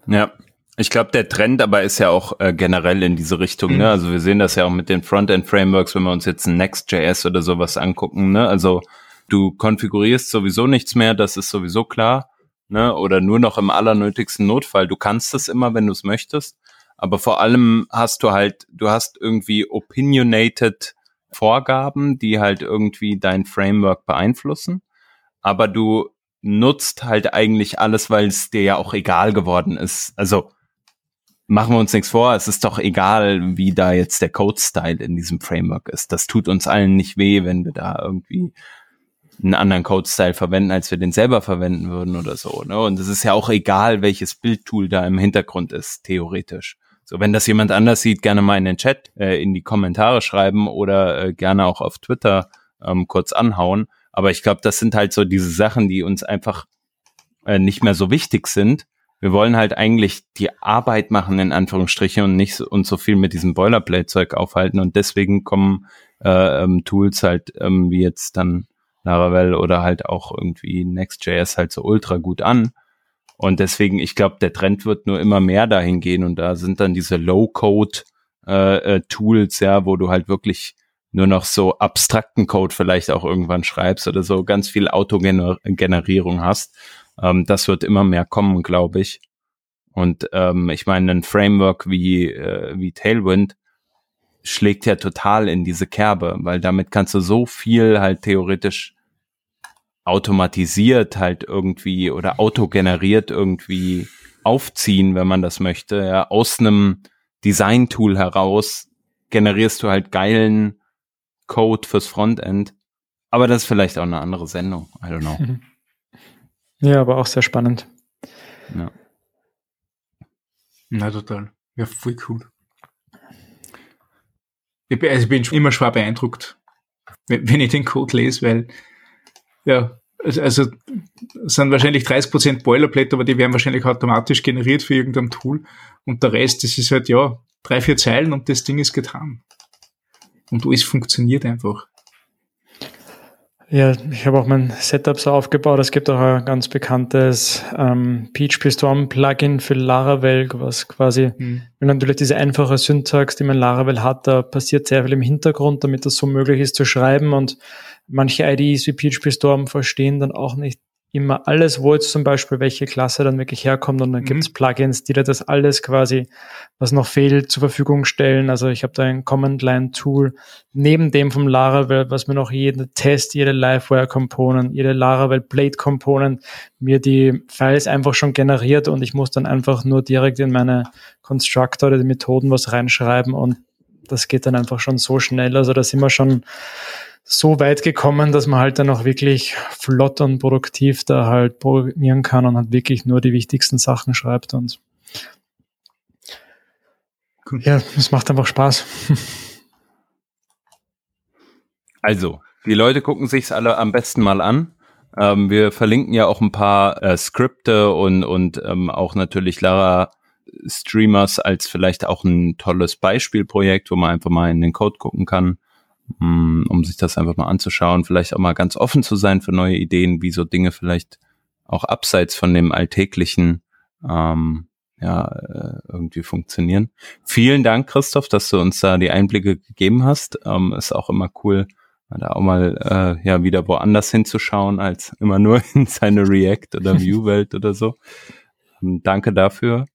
Ja. Ich glaube, der Trend aber ist ja auch äh, generell in diese Richtung. Ne? Mhm. Also wir sehen das ja auch mit den Frontend-Frameworks, wenn wir uns jetzt ein Next.js oder sowas angucken. Ne? Also du konfigurierst sowieso nichts mehr, das ist sowieso klar. Ne? Oder nur noch im allernötigsten Notfall. Du kannst es immer, wenn du es möchtest. Aber vor allem hast du halt, du hast irgendwie opinionated Vorgaben, die halt irgendwie dein Framework beeinflussen. Aber du nutzt halt eigentlich alles, weil es dir ja auch egal geworden ist. Also machen wir uns nichts vor, es ist doch egal, wie da jetzt der Code-Style in diesem Framework ist. Das tut uns allen nicht weh, wenn wir da irgendwie einen anderen Code-Style verwenden, als wir den selber verwenden würden oder so. Ne? Und es ist ja auch egal, welches Bildtool da im Hintergrund ist, theoretisch. So, wenn das jemand anders sieht, gerne mal in den Chat, äh, in die Kommentare schreiben oder äh, gerne auch auf Twitter ähm, kurz anhauen. Aber ich glaube, das sind halt so diese Sachen, die uns einfach äh, nicht mehr so wichtig sind. Wir wollen halt eigentlich die Arbeit machen, in Anführungsstrichen, und nicht uns so viel mit diesem Boilerplate-Zeug aufhalten. Und deswegen kommen äh, ähm, Tools halt ähm, wie jetzt dann Laravel oder halt auch irgendwie Next.js halt so ultra gut an. Und deswegen, ich glaube, der Trend wird nur immer mehr dahin gehen und da sind dann diese Low-Code äh, äh, ja, wo du halt wirklich nur noch so abstrakten Code vielleicht auch irgendwann schreibst oder so ganz viel Autogenerierung hast. Ähm, das wird immer mehr kommen, glaube ich. Und ähm, ich meine, ein Framework wie, äh, wie Tailwind schlägt ja total in diese Kerbe, weil damit kannst du so viel halt theoretisch automatisiert halt irgendwie oder autogeneriert irgendwie aufziehen, wenn man das möchte. Ja, aus einem Design-Tool heraus generierst du halt geilen Code fürs Frontend. Aber das ist vielleicht auch eine andere Sendung. I don't know. Ja, aber auch sehr spannend. Ja. Na, total. Ja, voll cool. Ich bin, also ich bin immer schwer beeindruckt, wenn ich den Code lese, weil ja, also, also sind wahrscheinlich 30 Prozent Boilerplate, aber die werden wahrscheinlich automatisch generiert für irgendein Tool. Und der Rest, das ist halt ja drei, vier Zeilen und das Ding ist getan. Und alles funktioniert einfach. Ja, ich habe auch mein Setup so aufgebaut. Es gibt auch ein ganz bekanntes ähm, PHP Storm Plugin für Laravel, was quasi, mhm. wenn natürlich diese einfache Syntax, die man Laravel hat, da passiert sehr viel im Hintergrund, damit das so möglich ist zu schreiben und manche IDEs wie PHP Storm verstehen dann auch nicht immer alles, wo jetzt zum Beispiel welche Klasse dann wirklich herkommt und dann mhm. gibt es Plugins, die dir das alles quasi, was noch fehlt, zur Verfügung stellen. Also ich habe da ein Command-Line-Tool neben dem vom Laravel, was mir noch jeden Test, jede Livewire-Component, jede Laravel Blade-Component mir die Files einfach schon generiert und ich muss dann einfach nur direkt in meine Constructor oder die Methoden was reinschreiben und das geht dann einfach schon so schnell. Also da sind wir schon so weit gekommen, dass man halt dann auch wirklich flott und produktiv da halt programmieren kann und halt wirklich nur die wichtigsten Sachen schreibt und cool. ja, es macht einfach Spaß. Also, Die Leute gucken sich's alle am besten mal an. Ähm, wir verlinken ja auch ein paar äh, Skripte und, und ähm, auch natürlich Lara Streamers als vielleicht auch ein tolles Beispielprojekt, wo man einfach mal in den Code gucken kann, um sich das einfach mal anzuschauen, vielleicht auch mal ganz offen zu sein für neue Ideen, wie so Dinge vielleicht auch abseits von dem alltäglichen ähm, ja, äh, irgendwie funktionieren. Vielen Dank, Christoph, dass du uns da die Einblicke gegeben hast. Ähm, ist auch immer cool, da auch mal äh, ja wieder woanders hinzuschauen, als immer nur in seine React- oder View-Welt oder so. Ähm, danke dafür.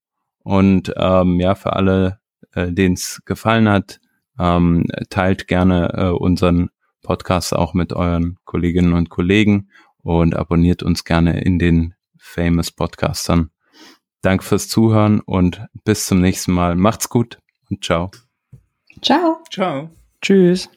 Und ähm, ja, für alle, äh, denen es gefallen hat, ähm, teilt gerne äh, unseren Podcast auch mit euren Kolleginnen und Kollegen und abonniert uns gerne in den Famous Podcastern. Danke fürs Zuhören und bis zum nächsten Mal. Macht's gut und ciao. Ciao. Ciao. Tschüss.